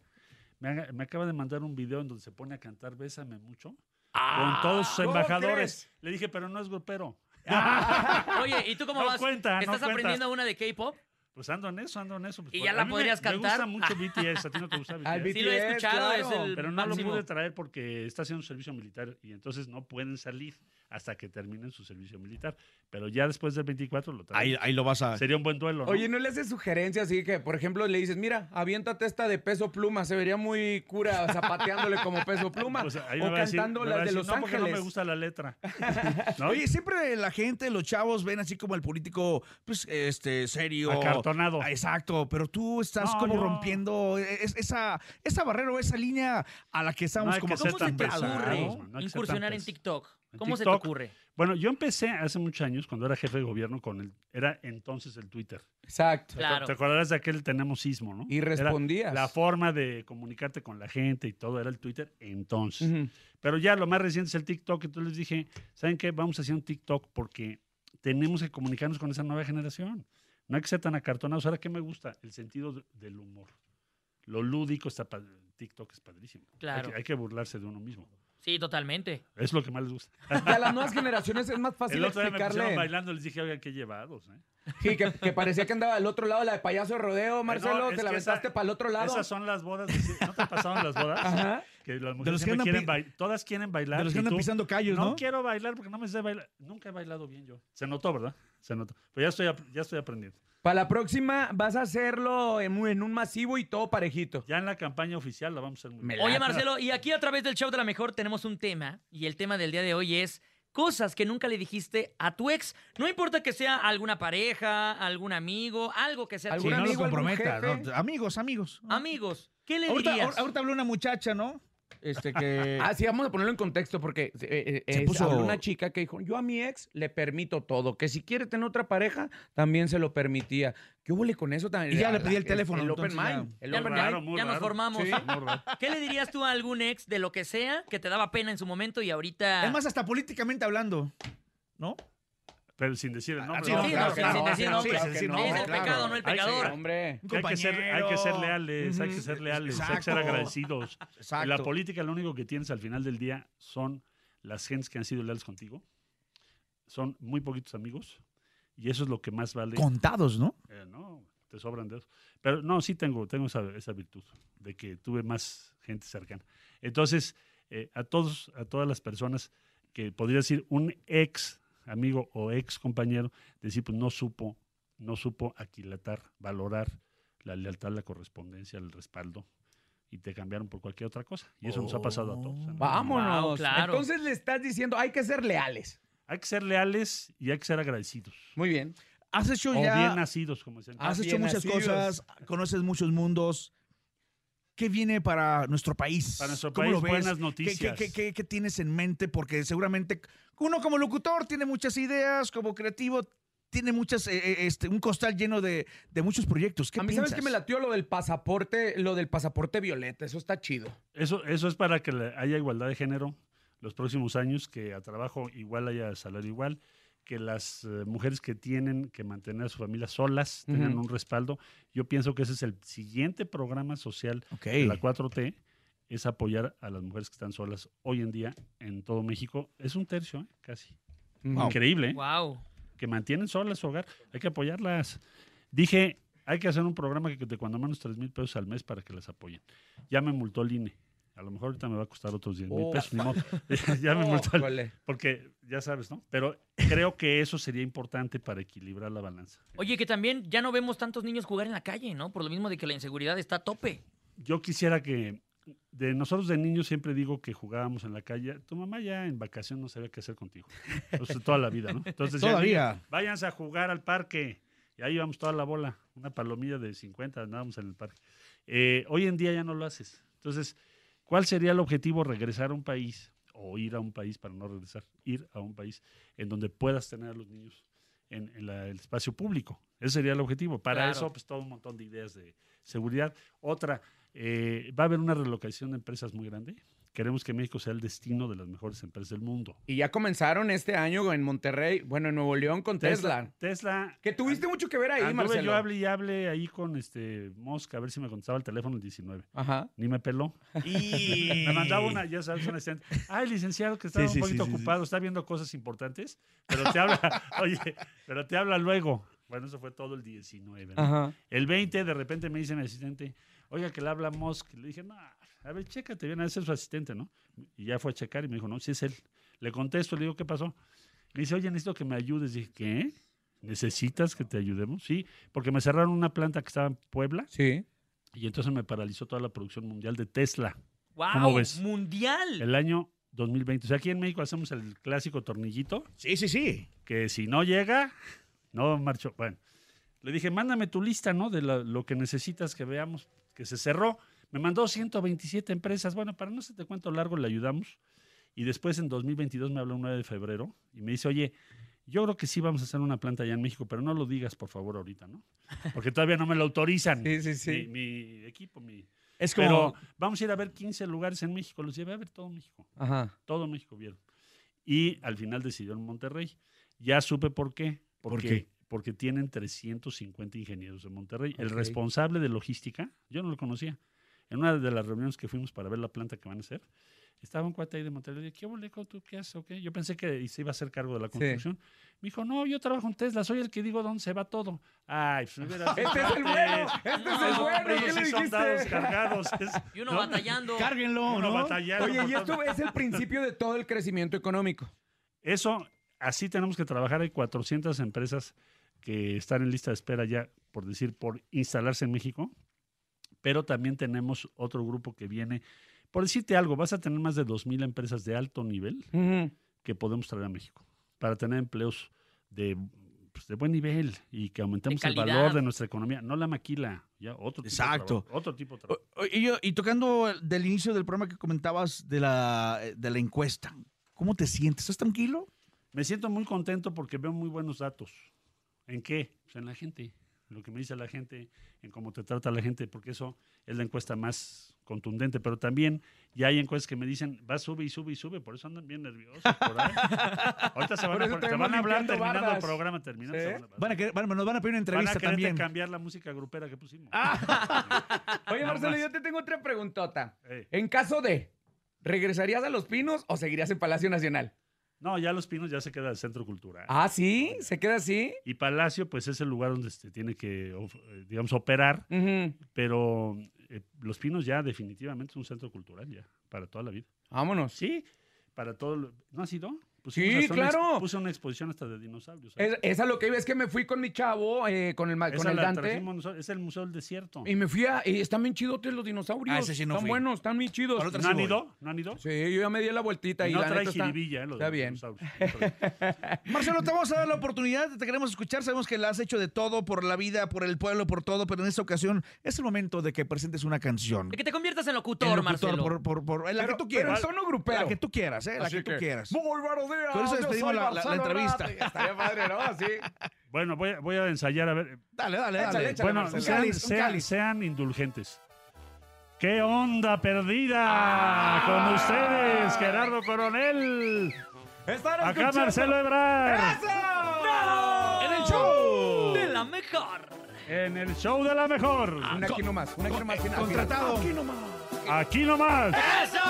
Speaker 17: Me, haga- me acaba de mandar un video en donde se pone a cantar Bésame mucho
Speaker 6: Ah,
Speaker 17: con todos sus
Speaker 6: ¿cómo
Speaker 17: embajadores. Le dije, pero no es grupero.
Speaker 18: Oye, ¿y tú cómo
Speaker 17: No
Speaker 18: vas?
Speaker 17: cuenta, no
Speaker 18: ¿Estás
Speaker 17: cuenta.
Speaker 18: aprendiendo una de K-pop?
Speaker 17: Pues ando en eso, ando en eso. pues,
Speaker 18: ¿Y ya
Speaker 17: a
Speaker 18: la
Speaker 17: me-
Speaker 18: podrías
Speaker 17: Me gusta
Speaker 18: cantar?
Speaker 17: mucho BTS, a ti no te gusta BTS.
Speaker 6: Al
Speaker 18: Sí lo he escuchado, es el
Speaker 17: Pero no
Speaker 18: máximo.
Speaker 17: lo pude traer porque está haciendo servicio militar y entonces no pueden salir hasta que terminen su servicio militar. Pero ya después del 24 lo traigo.
Speaker 4: Ahí, ahí lo vas a.
Speaker 17: Sería un buen duelo, ¿no?
Speaker 6: Oye, ¿no le haces sugerencias así que, por ejemplo, le dices, mira, aviéntate esta de peso pluma, se vería muy cura zapateándole como peso pluma?
Speaker 17: Pues
Speaker 6: o cantando las de Los
Speaker 17: no, porque
Speaker 6: Ángeles.
Speaker 17: no me gusta la letra. ¿No?
Speaker 4: Oye, siempre la gente, los chavos ven así como el político, pues, este, serio.
Speaker 17: Acartonado.
Speaker 4: Ah, Exacto, pero tú estás
Speaker 17: No,
Speaker 4: como
Speaker 17: yo-
Speaker 4: rompiendo es- esa, esa barrera o esa línea a la que estamos como
Speaker 17: que
Speaker 18: ¿Cómo se te ocurre incursionar en. TikTok? ¿Cómo se te ocurre?
Speaker 17: Bueno, yo empecé hace muchos años, cuando era jefe de gobierno, con el, era entonces el Twitter.
Speaker 6: Exacto.
Speaker 17: ¿Te-
Speaker 18: Claro.
Speaker 17: ¿Te acordarás de aquel tenemos sismo, no?
Speaker 6: Y
Speaker 17: Era
Speaker 6: respondías.
Speaker 17: la forma de comunicarte con la gente y todo era el Twitter entonces. Pero ya lo más reciente es el TikTok. Entonces les dije, ¿saben qué? Vamos a hacer un TikTok porque tenemos que comunicarnos con esa nueva generación. No hay que ser tan acartonados. Ahora, ¿qué me gusta? El sentido de- del humor. Lo lúdico está TikTok es padrísimo. Hay
Speaker 18: Claro.
Speaker 17: que, hay que burlarse de uno mismo.
Speaker 18: Sí, totalmente.
Speaker 17: Es lo que más les gusta.
Speaker 6: Y a las nuevas generaciones es más fácil
Speaker 17: el otro día me
Speaker 6: explicarle.
Speaker 17: bailando, les dije, oigan, qué llevados. ¿eh?
Speaker 6: Sí, que, que parecía que andaba al otro lado la de payaso de rodeo, Marcelo,
Speaker 17: No,
Speaker 6: te la aventaste para el otro lado.
Speaker 17: Esas son las bodas. de- ¿No te pasaron las bodas?
Speaker 6: Ajá.
Speaker 17: Que las mujeres
Speaker 4: los que
Speaker 17: quieren bailar. Todas quieren bailar.
Speaker 4: de los que andan
Speaker 17: tú,
Speaker 4: pisando callos, ¿no?
Speaker 17: quiero bailar porque no me sé bailar. Nunca he bailado bien yo. Se notó, ¿verdad? Se notó. Pero ya estoy, ap- ya estoy aprendiendo.
Speaker 6: Para la próxima vas a hacerlo en, un- en un masivo y todo parejito.
Speaker 17: Ya en la campaña oficial la vamos a hacer muy bien.
Speaker 18: Oye, Marcelo, y aquí a través del show de la mejor tenemos un tema, y el tema del día de hoy es cosas que nunca le dijiste a tu ex. No importa que sea alguna pareja, algún amigo, algo que sea
Speaker 4: Sí,
Speaker 18: tu
Speaker 4: no lo
Speaker 18: amigo, algún
Speaker 4: comprometa.
Speaker 18: jefe.
Speaker 4: ¿no? Amigos, amigos.
Speaker 18: Amigos, ¿qué le
Speaker 4: Ahorita,
Speaker 18: dirías?
Speaker 4: ahor- ahorita habló una muchacha, ¿no? Este que.
Speaker 6: Ah, sí, vamos a ponerlo en contexto porque eh, eh,
Speaker 4: Se
Speaker 6: es-
Speaker 4: puso-
Speaker 6: habló una chica que dijo, yo a mi ex le permito todo, que si quiere tener otra pareja, también se lo permitía. ¿Qué hubo con eso también?
Speaker 4: Y ya le pedí el teléfono,
Speaker 6: El, open
Speaker 4: entonces ya-
Speaker 6: mind. El
Speaker 18: ya,
Speaker 6: open mind.
Speaker 18: ya nos formamos.
Speaker 6: Sí.
Speaker 18: ¿Qué le dirías tú a algún ex de lo que sea que te daba pena en su momento y ahorita...
Speaker 4: Es más, hasta políticamente hablando, ¿no?
Speaker 17: Pero sin decir el nombre.
Speaker 4: sí,
Speaker 17: ¿no?
Speaker 4: no,
Speaker 18: Sí,
Speaker 4: claro
Speaker 18: no,
Speaker 4: que
Speaker 18: sin-
Speaker 4: no,
Speaker 18: sin decir
Speaker 4: sí,
Speaker 18: nombre.
Speaker 4: sin decir
Speaker 18: Es
Speaker 4: nombre,
Speaker 18: el
Speaker 4: claro.
Speaker 18: pecado, no el
Speaker 17: Hay que-
Speaker 18: pecador.
Speaker 6: Hombre.
Speaker 17: Que hay, que ser, hay que ser leales, hay que ser leales, hay que ser
Speaker 4: Exacto.
Speaker 17: agradecidos.
Speaker 4: Exacto.
Speaker 17: La política lo único que tienes al final del día son las gentes que han sido leales contigo. Son muy poquitos amigos y eso es lo que más vale.
Speaker 4: Contados, ¿no?
Speaker 17: Eh, no, te sobran dedos. Pero no, sí tengo, tengo esa, esa virtud de que tuve más gente cercana. Entonces, eh, a todos, a todas las personas que podría decir un ex amigo o ex compañero, decir, pues no supo, no supo aquilatar, valorar la lealtad, la correspondencia, el respaldo, y te cambiaron por cualquier otra cosa. Y eso nos ha pasado a todos. ¿no?
Speaker 6: Vámonos.
Speaker 18: Wow, claro.
Speaker 6: Entonces le estás diciendo, hay que ser leales.
Speaker 17: Hay que ser leales y hay que ser agradecidos.
Speaker 6: Muy bien.
Speaker 4: Has hecho
Speaker 17: O
Speaker 4: ya.
Speaker 17: bien nacidos, como dicen.
Speaker 4: Has hecho muchas
Speaker 6: nacidos.
Speaker 4: cosas, conoces muchos mundos. ¿Qué viene para nuestro país?
Speaker 17: Para nuestro
Speaker 4: ¿Cómo
Speaker 17: país,
Speaker 4: lo ves?
Speaker 17: buenas
Speaker 4: ¿Qué-
Speaker 17: noticias.
Speaker 4: ¿Qué, qué, qué- qué tienes en mente? Porque seguramente uno como locutor tiene muchas ideas, como creativo tiene muchas, eh, eh, este, un costal lleno de, de muchos proyectos. ¿Qué
Speaker 6: a mí,
Speaker 4: piensas?
Speaker 6: ¿sabes qué me latió lo del pasaporte, lo del pasaporte violeta? Eso está chido.
Speaker 17: Eso, eso es para que le- haya igualdad de género los próximos años, que a trabajo igual haya salario igual, que las eh, mujeres que tienen que mantener a su familia solas tengan un respaldo. Yo pienso que ese es el siguiente programa social de la 4T, es apoyar a las mujeres que están solas hoy en día en todo México. Es un tercio, ¿eh? casi.
Speaker 6: Wow.
Speaker 17: Increíble, ¿eh?
Speaker 18: Wow.
Speaker 17: que mantienen solas su hogar. Hay que apoyarlas. Dije, hay que hacer un programa que de cuando menos 3 mil pesos al mes para que las apoyen. Ya me multó el INE. A lo mejor ahorita me va a costar otros 10 mil
Speaker 6: Oh.
Speaker 17: pesos. ni modo. ya me
Speaker 6: Ójole.
Speaker 17: Porque ya sabes, ¿no? Pero creo que eso sería importante para equilibrar la balanza.
Speaker 18: Oye, que también ya no vemos tantos niños jugar en la calle, ¿no? Por lo mismo de que la inseguridad está a tope.
Speaker 17: Yo quisiera que de nosotros de niños siempre digo que jugábamos en la calle. Tu mamá ya en vacación no sabía qué hacer contigo. Entonces, toda la vida, ¿no? Entonces, ya,
Speaker 4: Todavía.
Speaker 17: niños, váyanse a jugar al parque. Y ahí íbamos toda la bola, una palomilla de 50, andábamos en el parque. Eh, hoy en día ya no lo haces. Entonces, ¿cuál sería el objetivo? Regresar a un país o ir a un país para no regresar, ir a un país en donde puedas tener a los niños en, en la- el espacio público. Ese sería el objetivo. Para
Speaker 18: Claro.
Speaker 17: eso, pues todo un montón de ideas de seguridad. Otra, eh, va a haber una relocalización de empresas muy grande. Queremos que México sea el destino de las mejores empresas del mundo.
Speaker 6: Y ya comenzaron este año en Monterrey, bueno, en Nuevo León con Tesla.
Speaker 17: Tesla.
Speaker 6: Que tuviste mucho que ver ahí,
Speaker 17: Anduve
Speaker 6: Marcelo.
Speaker 17: yo hablé y hablé ahí con este Mosca a ver si me contestaba el teléfono el 19.
Speaker 6: Ajá.
Speaker 17: Ni me peló.
Speaker 6: Y-
Speaker 17: me mandaba una, ya sabes, una asistente. Ay, licenciado, que estaba
Speaker 4: Sí,
Speaker 17: un poquito
Speaker 4: sí, sí, sí.
Speaker 17: ocupado, está viendo cosas importantes, pero te habla, oye, pero te habla luego. Bueno, eso fue todo el 19. ¿no?
Speaker 6: Ajá.
Speaker 17: El 20, de repente me dice mi asistente, oiga, que le habla Musk. Le dije, no, a ver, chécate bien, a ese es su asistente, ¿no? Y ya fue a checar y me dijo, no, sí es él. Le contesto, le digo, ¿qué pasó? Me dice, oye, necesito que me ayudes. Dije, ¿qué? ¿Necesitas que te ayudemos? Sí, porque me cerraron una planta que estaba en Puebla.
Speaker 6: Sí.
Speaker 17: Y entonces me paralizó toda la producción mundial de Tesla.
Speaker 18: ¡Wow!
Speaker 17: ¿Cómo ves?
Speaker 18: ¡Mundial!
Speaker 17: El año 2020. O sea, aquí en México hacemos el clásico tornillito.
Speaker 4: Sí, sí, sí.
Speaker 17: Que si no llega, no marchó. Bueno, le dije, mándame tu lista, ¿no? De la- lo que necesitas que veamos, que se cerró. Me mandó 127 empresas. Bueno, para no se te cuento largo, le ayudamos. Y después en 2022 me habló un 9 de febrero y me dice, oye, yo creo que sí vamos a hacer una planta allá en México, pero no lo digas, por favor, ahorita, ¿no? Porque todavía no me lo autorizan.
Speaker 6: Sí, sí, sí.
Speaker 17: Mi, mi equipo, mi...
Speaker 4: Es
Speaker 17: Pero
Speaker 4: como-
Speaker 17: vamos a ir a ver 15 lugares en México. Los llevé a ver todo México.
Speaker 6: Ajá.
Speaker 17: Todo México vieron. Y al final decidió en Monterrey. Ya supe por qué.
Speaker 4: ¿Por
Speaker 17: Porque,
Speaker 4: qué?
Speaker 17: Porque tienen 350 ingenieros en Monterrey. El responsable de logística, yo no lo conocía. En una de las reuniones que fuimos para ver la planta que van a hacer, estaba un cuate ahí de Monterrey. Le dije, ¿qué boleco tú qué haces? o qué?". Yo pensé que se iba a hacer cargo de la
Speaker 6: Sí.
Speaker 17: construcción. Me dijo, no, yo trabajo en Tesla, soy el que digo dónde se va todo. Ay, pues me hubieras
Speaker 6: Este es el bueno, este es el bueno, ¿qué le
Speaker 17: son
Speaker 6: dijiste?
Speaker 17: dados cargados. es-
Speaker 18: Y uno
Speaker 17: ¿no?
Speaker 18: batallando.
Speaker 4: Cárguenlo,
Speaker 17: Uno
Speaker 4: ¿no?
Speaker 17: batallando
Speaker 6: Oye, y esto es el principio de todo el crecimiento económico.
Speaker 17: Eso, así tenemos que trabajar. Hay 400 empresas que están en lista de espera ya, por decir, por instalarse en México. Pero también tenemos otro grupo que viene. Por decirte algo, vas a tener más de 2.000 empresas de alto nivel que podemos traer a México para tener empleos de, pues, de buen nivel y que aumentemos el valor de nuestra economía. No la maquila, ya otro tipo de
Speaker 4: Exacto.
Speaker 17: trabajo, otro tipo de trabajo.
Speaker 4: O- Y, yo- y tocando el- del inicio del programa que comentabas de la, de la encuesta, ¿cómo te sientes? ¿Estás tranquilo?
Speaker 17: Me siento muy contento porque veo muy buenos datos. ¿En qué? Pues en la gente, en lo que me dice la gente, en cómo te trata la gente, porque eso es la encuesta más contundente. Pero también ya hay encuestas que me dicen, va, sube y sube y sube, por eso andan bien nerviosos. por ahí. Ahorita se van,
Speaker 6: Por
Speaker 17: a, te van a hablar terminando el programa, terminando.
Speaker 6: ¿Sí?
Speaker 17: van a-
Speaker 4: Van a querer- van- nos van a pedir una
Speaker 17: van a
Speaker 4: entrevista también.
Speaker 17: cambiar la música grupera que pusimos.
Speaker 6: Oye,
Speaker 17: No
Speaker 6: Marcelo, yo te tengo otra preguntota. En caso de, ¿regresarías a Los Pinos o seguirías en Palacio Nacional?
Speaker 17: No, ya Los Pinos ya se queda el centro cultural.
Speaker 6: Ah, ¿sí? ¿Se queda así?
Speaker 17: Y Palacio, pues es el lugar donde se tiene que, eh, digamos, operar. Pero eh, Los Pinos ya definitivamente es un centro cultural ya, para toda la vida.
Speaker 6: Vámonos.
Speaker 17: Sí, para todo. lo- ¿No has ido?
Speaker 6: Sí, claro.
Speaker 17: puse una exposición hasta de dinosaurios.
Speaker 6: Es, esa lo que iba, es que me fui con mi chavo, eh, con el,
Speaker 17: Esa
Speaker 6: con el
Speaker 17: la
Speaker 6: Dante.
Speaker 17: trajimos es el Museo del Desierto.
Speaker 6: Y me fui a. y están bien chidotes los dinosaurios.
Speaker 17: Ah, ese sí no
Speaker 6: están
Speaker 17: fui.
Speaker 6: buenos, están bien chidos.
Speaker 17: ¿No sí han voy. ido? ¿No han ido?
Speaker 6: Sí, yo ya me di la vueltita.
Speaker 17: Y
Speaker 6: Y,
Speaker 17: no
Speaker 6: la
Speaker 17: trae
Speaker 6: neta está,
Speaker 17: jiribilla, eh, lo de
Speaker 6: está
Speaker 17: los
Speaker 6: bien.
Speaker 17: dinosaurios.
Speaker 4: Marcelo, te vamos a dar la oportunidad, te queremos escuchar, sabemos que la has hecho de todo por la vida, por el pueblo, por todo, pero en esta ocasión es el momento de que presentes una canción.
Speaker 18: De que te conviertas en locutor,
Speaker 4: En locutor,
Speaker 18: Marcelo.
Speaker 4: por, por- por- la
Speaker 6: Pero-
Speaker 4: que tú
Speaker 6: pero
Speaker 4: quieras.
Speaker 6: en tono grupero.
Speaker 4: La que tú quieras, ¿eh? La
Speaker 6: Así
Speaker 4: que tú
Speaker 6: que,
Speaker 4: quieras.
Speaker 6: Muy
Speaker 4: Con eso despedimos la- la- la entrevista.
Speaker 6: Estaría padre, ¿no? Así.
Speaker 17: Bueno, voy a, voy a ensayar a ver.
Speaker 4: Dale, dale, dale.
Speaker 6: échale,
Speaker 17: bueno, sean,
Speaker 6: cáliz,
Speaker 17: sean- indulgentes. ¿Qué onda perdida con ustedes, Gerardo Coronel?
Speaker 6: Están
Speaker 17: Acá
Speaker 6: escuchando-
Speaker 17: Marcelo Ebrard.
Speaker 6: En el show.
Speaker 18: De la mejor.
Speaker 17: En el show de la mejor.
Speaker 6: Una aquí nomás, una aquí nomás.
Speaker 4: contratado.
Speaker 6: Aquí nomás.
Speaker 17: Aquí nomás.
Speaker 18: ¡Eso!